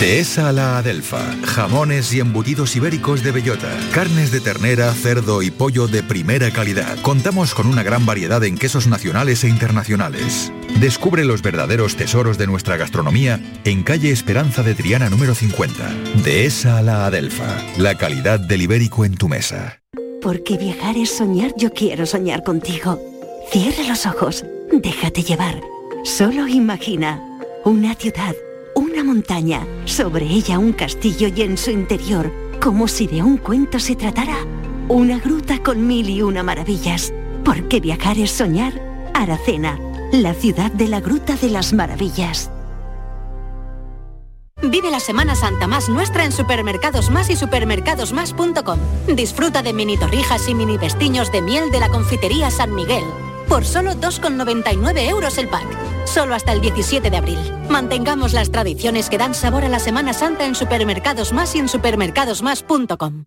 Dehesa a la Adelfa. Jamones y embutidos ibéricos de bellota. Carnes de ternera, cerdo y pollo de primera calidad. Contamos con una gran variedad en quesos nacionales e internacionales. Descubre los verdaderos tesoros de nuestra gastronomía en calle Esperanza de Triana número 50. Dehesa a la Adelfa. La calidad del ibérico en tu mesa. Porque viajar es soñar, yo quiero soñar contigo. Cierra los ojos, déjate llevar. Solo imagina una ciudad, una montaña, sobre ella un castillo y en su interior, como si de un cuento se tratara, una gruta con mil y una maravillas. Porque viajar es soñar. Aracena, la ciudad de la Gruta de las Maravillas. Vive la Semana Santa más nuestra en Supermercados Más y supermercadosmás.com. Disfruta de mini torrijas y mini pestiños de miel de la confitería San Miguel. Por solo 2,99 euros el pack. Solo hasta el 17 de abril. Mantengamos las tradiciones que dan sabor a la Semana Santa en Supermercados Más y en supermercadosmás.com.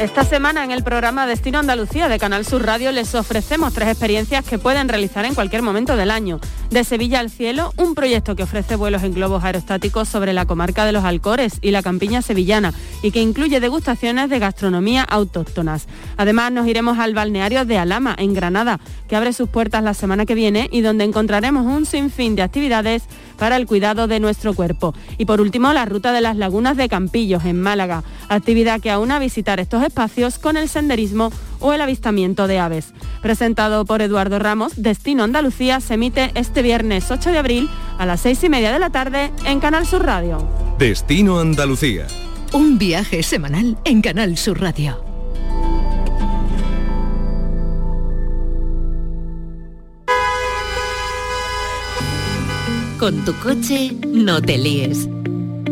Esta semana en el programa Destino Andalucía de Canal Sur Radio les ofrecemos tres experiencias que pueden realizar en cualquier momento del año. De Sevilla al Cielo, un proyecto que ofrece vuelos en globos aerostáticos sobre la comarca de los Alcores y la campiña sevillana y que incluye degustaciones de gastronomía autóctonas. Además nos iremos al balneario de Alama, en Granada, que abre sus puertas la semana que viene y donde encontraremos un sinfín de actividades para el cuidado de nuestro cuerpo. Y por último, la ruta de las lagunas de Campillos, en Málaga, actividad que aúna visitar estos espacios con el senderismo o el avistamiento de aves. Presentado por Eduardo Ramos, Destino Andalucía se emite este viernes 8 de abril a las 6 y media de la tarde en Canal Sur Radio. Destino Andalucía. Un viaje semanal en Canal Sur Radio. Con tu coche no te líes.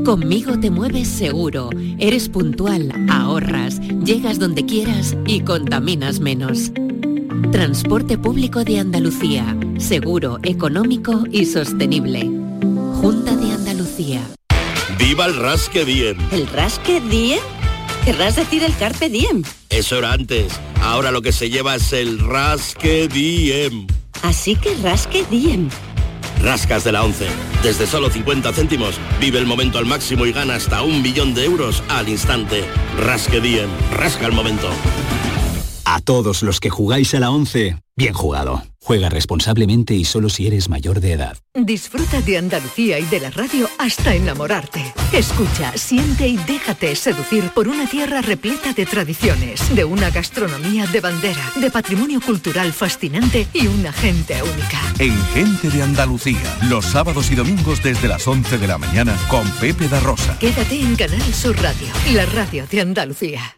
Conmigo te mueves seguro, eres puntual, ahorras, llegas donde quieras y contaminas menos. Transporte público de Andalucía, seguro, económico y sostenible. Junta de Andalucía. ¡Viva el Rasque Diem! ¿El Rasque Diem? Querrás decir el Carpe Diem. Eso era antes. Ahora lo que se lleva es el Rasque Diem. Así que Rasque Diem. Rascas de la 11. Desde solo 50 céntimos, vive el momento al máximo y gana hasta un millón de euros al instante. Rasque Diem. Rasca el momento. A todos los que jugáis a la 11, bien jugado. Juega responsablemente y solo si eres mayor de edad. Disfruta de Andalucía y de la radio hasta enamorarte. Escucha, siente y déjate seducir por una tierra repleta de tradiciones, de una gastronomía de bandera, de patrimonio cultural fascinante y una gente única. En Gente de Andalucía, los sábados y domingos desde las 11 de la mañana con Pepe da Rosa. Quédate en Canal Sur Radio, la radio de Andalucía.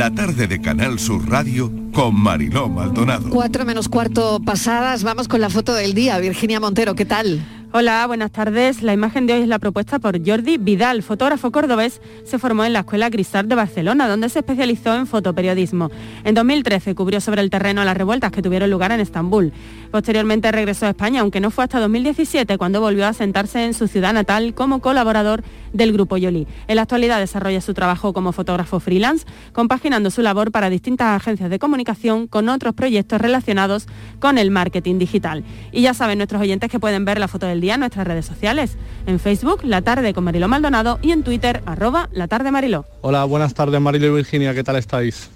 La tarde de Canal Sur Radio con Mariló Maldonado. Cuatro menos cuarto pasadas, vamos con la foto del día. Virginia Montero, ¿qué tal? Hola, buenas tardes. La imagen de hoy es la propuesta por Jordi Vidal, fotógrafo cordobés. Se formó en la Escuela Grisart de Barcelona, donde se especializó en fotoperiodismo. En 2013 cubrió sobre el terreno las revueltas que tuvieron lugar en Estambul. Posteriormente regresó a España, aunque no fue hasta 2017 cuando volvió a sentarse en su ciudad natal como colaborador del Grupo Yoli. En la actualidad desarrolla su trabajo como fotógrafo freelance, compaginando su labor para distintas agencias de comunicación con otros proyectos relacionados con el marketing digital. Y ya saben nuestros oyentes que pueden ver la foto del día nuestras redes sociales. En Facebook, La Tarde con Mariló Maldonado y en Twitter, arroba La Tarde Mariló. Hola, buenas tardes Mariló y Virginia, ¿qué tal estáis?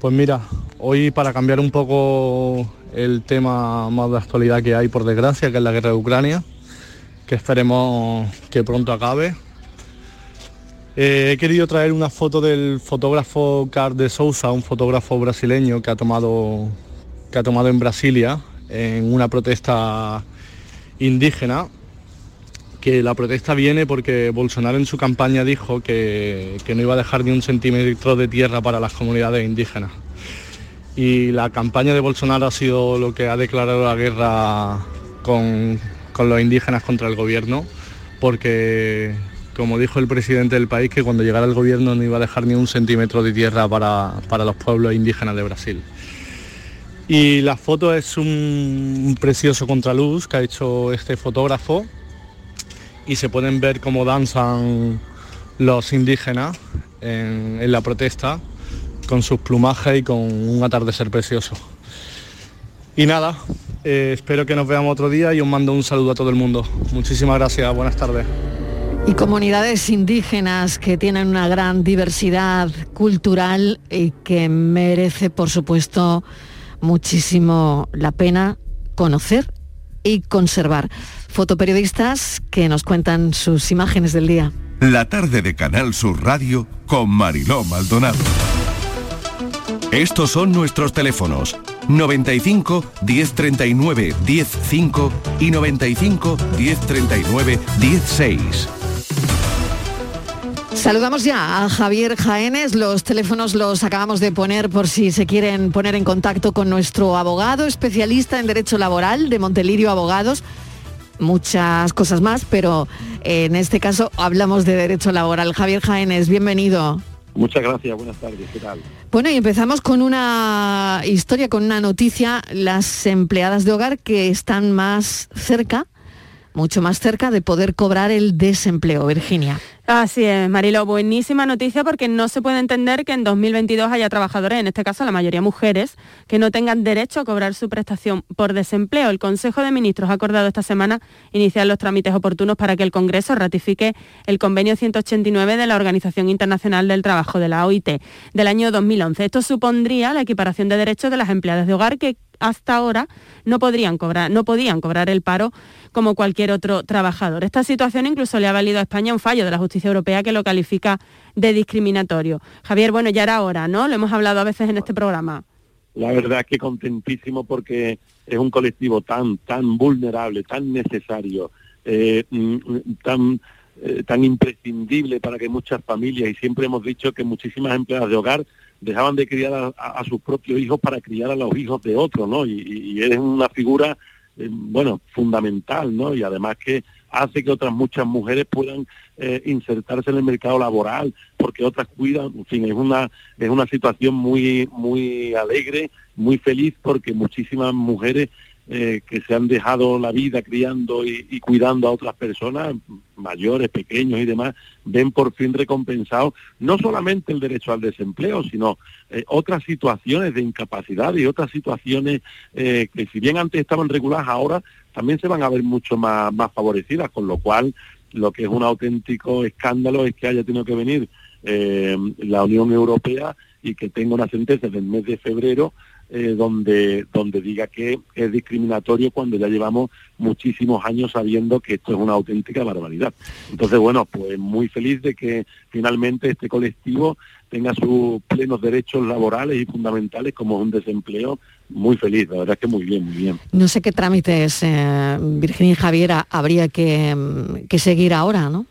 Pues mira, hoy para cambiar un poco el tema más de actualidad que hay por desgracia, que es la guerra de Ucrania, que esperemos que pronto acabe. Eh, he querido traer una foto del fotógrafo Car de Sousa, un fotógrafo brasileño que ha tomado, que ha tomado en Brasilia en una protesta indígena, que la protesta viene porque Bolsonaro en su campaña dijo que, que no iba a dejar ni un centímetro de tierra para las comunidades indígenas. Y la campaña de Bolsonaro ha sido lo que ha declarado la guerra con, con los indígenas contra el gobierno, porque como dijo el presidente del país, que cuando llegara el gobierno no iba a dejar ni un centímetro de tierra para, para los pueblos indígenas de Brasil. Y la foto es un, precioso contraluz que ha hecho este fotógrafo y se pueden ver cómo danzan los indígenas en, en la protesta con sus plumajes y con un atardecer precioso. Y nada, eh, espero que nos veamos otro día y os mando un saludo a todo el mundo. Muchísimas gracias, buenas tardes. Y comunidades indígenas que tienen una gran diversidad cultural y que merece, por supuesto, muchísimo la pena conocer y conservar. Fotoperiodistas que nos cuentan sus imágenes del día. La tarde de Canal Sur Radio con Mariló Maldonado. Estos son nuestros teléfonos 95 1039 105 y 95 1039 16. Saludamos ya a Javier Jaénes, los teléfonos los acabamos de poner por si se quieren poner en contacto con nuestro abogado, especialista en Derecho Laboral de Montelirio Abogados, muchas cosas más, pero en este caso hablamos de Derecho Laboral. Javier Jaénes, bienvenido. Muchas gracias, buenas tardes, ¿qué tal? Bueno, y empezamos con una historia, con una noticia, las empleadas de hogar que están más cerca, mucho más cerca de poder cobrar el desempleo, Virginia. Así es, Marilo, buenísima noticia porque no se puede entender que en 2022 haya trabajadores, en este caso la mayoría mujeres, que no tengan derecho a cobrar su prestación por desempleo. El Consejo de Ministros ha acordado esta semana iniciar los trámites oportunos para que el Congreso ratifique el convenio 189 de la Organización Internacional del Trabajo de la OIT del año 2011. Esto supondría la equiparación de derechos de las empleadas de hogar que hasta ahora no podrían cobrar, no podían cobrar el paro como cualquier otro trabajador. Esta situación incluso le ha valido a España un fallo de la justicia europea que lo califica de discriminatorio. Javier, bueno, ya era hora, ¿no? Lo hemos hablado a veces en este programa. La verdad es que contentísimo porque es un colectivo tan, tan vulnerable, tan necesario, eh, mm, tan, eh, tan imprescindible para que muchas familias, y siempre hemos dicho que muchísimas empleadas de hogar dejaban de criar a, sus propios hijos para criar a los hijos de otros, ¿no? Y, y una figura, eh, bueno, fundamental, ¿no? Y además que hace que otras muchas mujeres puedan eh, insertarse en el mercado laboral, porque otras cuidan, en fin, es una, es una situación muy, muy alegre, muy feliz, porque muchísimas mujeres eh, que se han dejado la vida criando y, cuidando a otras personas, mayores, pequeños y demás, ven por fin recompensado no solamente el derecho al desempleo, sino eh, otras situaciones de incapacidad y otras situaciones eh, que si bien antes estaban reguladas, ahora también se van a ver mucho más, más favorecidas, con lo cual lo que es un auténtico escándalo es que haya tenido que venir la Unión Europea y que tenga una sentencia del mes de febrero eh, donde, donde diga que es discriminatorio cuando ya llevamos muchísimos años sabiendo que esto es una auténtica barbaridad. Entonces, bueno, pues muy feliz de que finalmente este colectivo tenga sus plenos derechos laborales y fundamentales como un desempleo muy feliz, la verdad es que muy bien, muy bien. No sé qué trámites, eh, Virginia y Javiera, habría que, que seguir ahora, ¿no?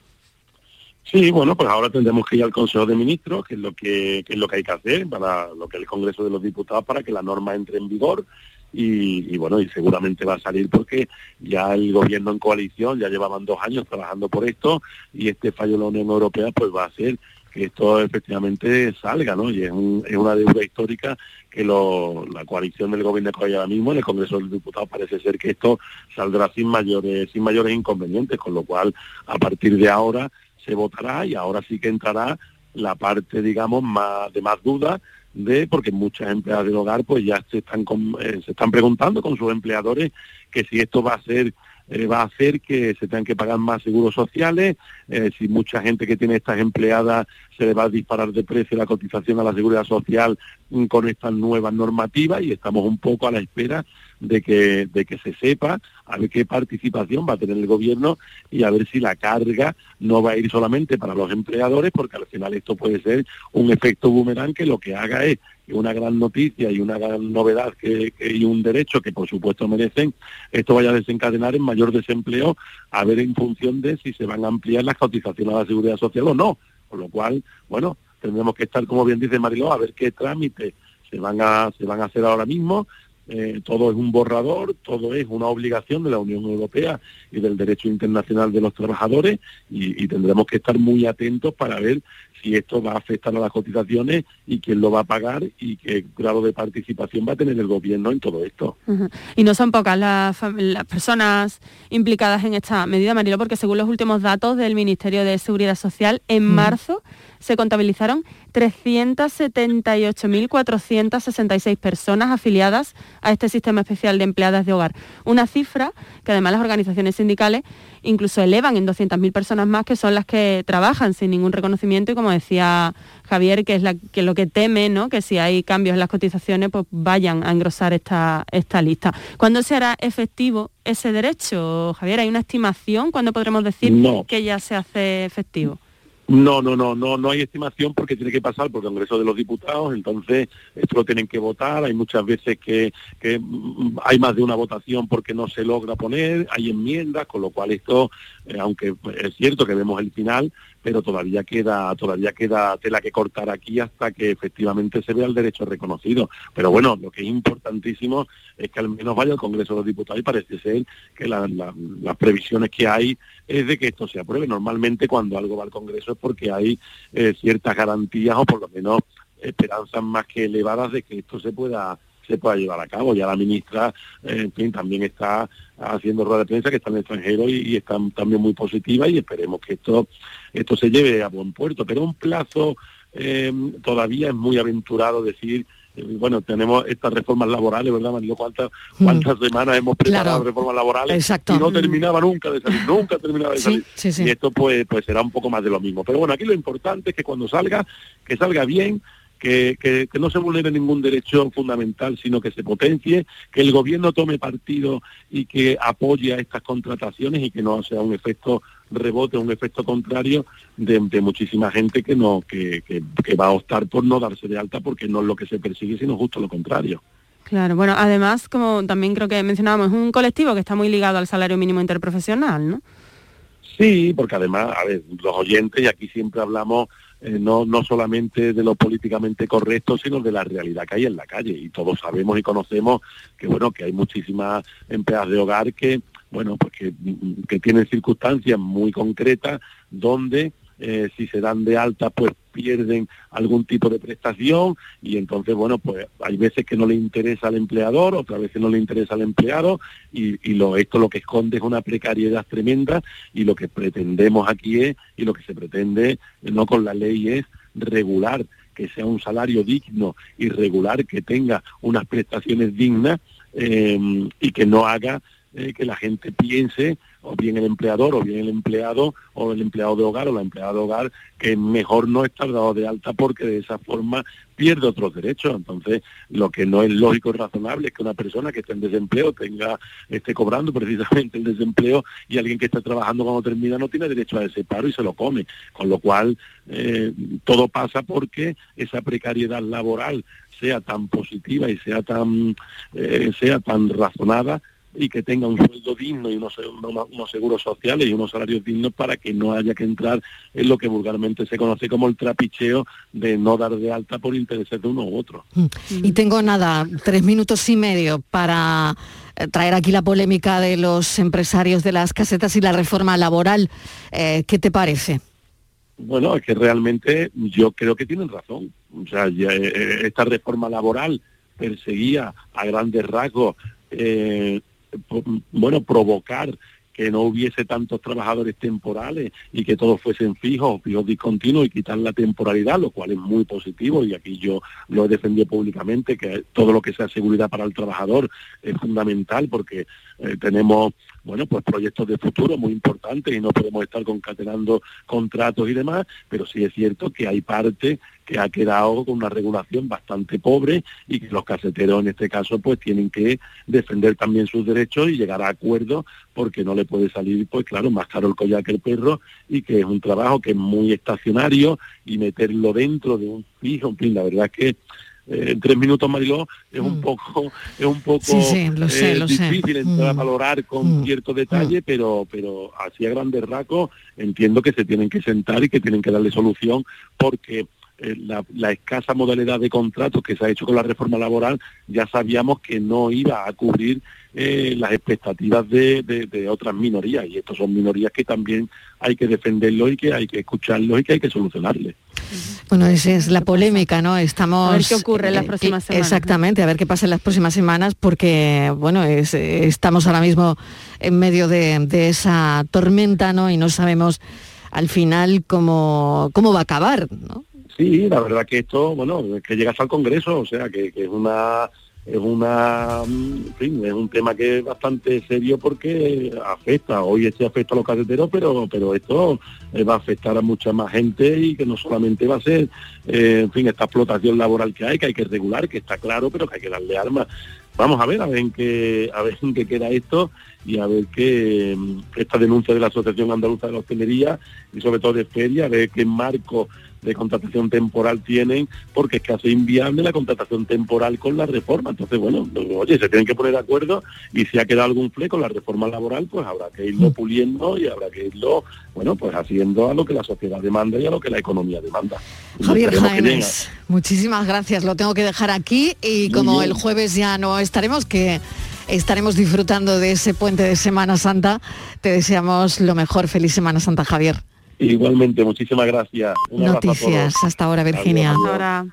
Sí, bueno, pues ahora tendremos que ir al Consejo de Ministros, que es lo que, es lo que hay que hacer para lo que es el Congreso de los Diputados para que la norma entre en vigor y, bueno, y seguramente va a salir porque ya el gobierno en coalición ya llevaban dos años trabajando por esto y este fallo de la Unión Europea pues va a hacer que esto efectivamente salga, ¿no? Y es, una deuda histórica que la coalición del gobierno que hay ahora mismo en el Congreso de los Diputados parece ser que esto saldrá sin mayores, sin mayores inconvenientes, con lo cual a partir de ahora se votará y ahora sí que entrará la parte, digamos, más de más dudas de porque muchas empleadas del hogar pues ya se están eh, se están preguntando con sus empleadores que si esto va a ser eh, va a hacer que se tengan que pagar más seguros sociales, eh, si mucha gente que tiene estas empleadas se le va a disparar de precio la cotización a la seguridad social mm, con estas nuevas normativas y estamos un poco a la espera de que, de que se sepa a ver qué participación va a tener el gobierno y a ver si la carga no va a ir solamente para los empleadores, porque al final esto puede ser un efecto boomerang que lo que haga es una gran noticia y una gran novedad que, y un derecho que por supuesto merecen, esto vaya a desencadenar en mayor desempleo, a ver en función de si se van a ampliar las cotizaciones a la seguridad social o no. Con lo cual, bueno, tendremos que estar, como bien dice Mariló, a ver qué trámites se van a, se van a hacer ahora mismo, eh, todo es un borrador, todo es una obligación de la Unión Europea y del derecho internacional de los trabajadores y, tendremos que estar muy atentos para ver si esto va a afectar a las cotizaciones y quién lo va a pagar y qué grado de participación va a tener el gobierno en todo esto. Y no son pocas las, personas implicadas en esta medida, Marilo, porque según los últimos datos del Ministerio de Seguridad Social, en marzo se contabilizaron 378.466 personas afiliadas a este sistema especial de empleadas de hogar. Una cifra que además las organizaciones sindicales incluso elevan en 200.000 personas más que son las que trabajan sin ningún reconocimiento y como decía Javier, que es la, que lo que teme, ¿no? que si hay cambios en las cotizaciones, pues vayan a engrosar esta, esta lista. ¿Cuándo se hará efectivo ese derecho, Javier? ¿Hay una estimación? ¿Cuándo podremos decir que ya se hace efectivo? No, no, no, no, no hay estimación porque tiene que pasar por el Congreso de los Diputados, entonces esto lo tienen que votar, hay muchas veces que, mm, hay más de una votación porque no se logra poner, hay enmiendas, con lo cual esto eh, aunque es cierto que vemos el final, pero todavía queda, todavía queda tela que cortar aquí hasta que efectivamente se vea el derecho reconocido. Pero bueno, lo que es importantísimo es que al menos vaya al Congreso de los Diputados y parece ser que las previsiones que hay es de que esto se apruebe. Normalmente cuando algo va al Congreso es porque hay eh, ciertas garantías o por lo menos esperanzas más que elevadas de que esto se pueda se pueda llevar a cabo. Ya la ministra, eh, en fin, también está haciendo rueda de prensa que está en el extranjero y, está también muy positiva y esperemos que esto, esto se lleve a buen puerto. Pero un plazo eh, todavía es muy aventurado decir eh, bueno, tenemos estas reformas laborales, ¿verdad, Mario? ¿Cuántas, mm. cuántas semanas hemos preparado reformas laborales y no terminaba nunca de salir, nunca terminaba de salir. Y esto pues, pues será un poco más de lo mismo. Pero bueno, aquí lo importante es que cuando salga, que salga bien, que, no se vulnere ningún derecho fundamental, sino que se potencie, que el gobierno tome partido y que apoye a estas contrataciones y que no sea un efecto rebote, un efecto contrario de, muchísima gente que no que, que, va a optar por no darse de alta porque no es lo que se persigue, sino justo lo contrario. Claro, bueno, además, como también creo que mencionábamos, es un colectivo que está muy ligado al salario mínimo interprofesional, ¿no? Sí, porque además, a ver, los oyentes, y aquí siempre hablamos eh, no, no solamente de lo políticamente correcto, sino de la realidad que hay en la calle. Y todos sabemos y conocemos que bueno, que hay muchísimas empleadas de hogar que, bueno, pues que, tienen circunstancias muy concretas donde eh, si se dan de alta pues pierden algún tipo de prestación y entonces bueno pues hay veces que no le interesa al empleador, otras veces no le interesa al empleado y, lo, esto lo que esconde es una precariedad tremenda y lo que pretendemos aquí es y lo que se pretende no con la ley es regular que sea un salario digno y regular que tenga unas prestaciones dignas eh, y que no haga eh, que la gente piense o bien el empleador o bien el empleado o el empleado de hogar o la empleada de hogar que mejor no estar dado de alta porque de esa forma pierde otros derechos. Entonces, lo que no es lógico y razonable es que una persona que esté en desempleo tenga, esté cobrando precisamente el desempleo y alguien que está trabajando cuando termina no tiene derecho a ese paro y se lo come. Con lo cual, eh, todo pasa porque esa precariedad laboral sea tan positiva y sea tan, eh, sea tan razonada y que tenga un sueldo digno y unos, seguros sociales y unos salarios dignos para que no haya que entrar en lo que vulgarmente se conoce como el trapicheo de no dar de alta por intereses de uno u otro. Mm. Y tengo nada, tres minutos y medio para eh, traer aquí la polémica de los empresarios de las casetas y la reforma laboral. Eh, ¿Qué te parece? Bueno, es que realmente yo creo que tienen razón. O sea, eh, esta reforma laboral perseguía a grandes rasgos eh, bueno, provocar que no hubiese tantos trabajadores temporales y que todos fuesen fijos, fijos discontinuos y quitar la temporalidad, lo cual es muy positivo y aquí yo lo he defendido públicamente, que todo lo que sea seguridad para el trabajador es fundamental porque eh, tenemos bueno, pues proyectos de futuro muy importantes y no podemos estar concatenando contratos y demás, pero sí es cierto que hay parte que ha quedado con una regulación bastante pobre y que los caseteros en este caso pues tienen que defender también sus derechos y llegar a acuerdos porque no le puede salir pues claro más caro el collar que el perro y que es un trabajo que es muy estacionario y meterlo dentro de un fijo, en fin, la verdad es que en tres minutos Mariló es un mm. poco es un poco eh, difícil entrar a mm. valorar con mm. cierto detalle pero pero así a grandes rasgos entiendo que se tienen que sentar y que tienen que darle solución porque eh, la, escasa modalidad de contratos que se ha hecho con la reforma laboral ya sabíamos que no iba a cubrir eh, las expectativas de, otras minorías y estos son minorías que también hay que defenderlos y que hay que escucharlos y que hay que solucionarles. Bueno, esa es la polémica, ¿no? Estamos... A ver qué ocurre en las eh, próximas semanas. Exactamente, a ver qué pasa en las próximas semanas, porque, bueno, estamos ahora mismo en medio de, esa tormenta, ¿no? Y no sabemos al final cómo, cómo va a acabar, ¿no? Sí, la verdad que esto, bueno, que llegas al Congreso, o sea, que, es una es una en fin, es un tema que es bastante serio porque afecta, hoy este afecta a los caseteros, pero pero esto eh, va a afectar a mucha más gente y que no solamente va a ser, eh, en fin, esta explotación laboral que hay, que hay que regular, que está claro, pero que hay que darle armas. Vamos a ver, a ver en qué, a ver qué queda esto y a ver qué esta denuncia de la Asociación Andaluza de la Hostelería y sobre todo de Feria, a ver qué marco de contratación temporal tienen, porque es que hace inviable la contratación temporal con la reforma. Entonces, bueno, oye, se tienen que poner de acuerdo y si ha quedado algún fleco la reforma laboral, pues habrá que irlo Mm. puliendo y habrá que irlo, bueno, pues haciendo a lo que la sociedad demanda y a lo que la economía demanda. Javier Jaénes, muchísimas gracias. Lo tengo que dejar aquí y como el jueves ya no estaremos, que estaremos disfrutando de ese puente de Semana Santa, te deseamos lo mejor. Feliz Semana Santa, Javier. Igualmente, muchísimas gracias. Un. Noticias. Hasta ahora, Virginia. Adiós, adiós. Ahora.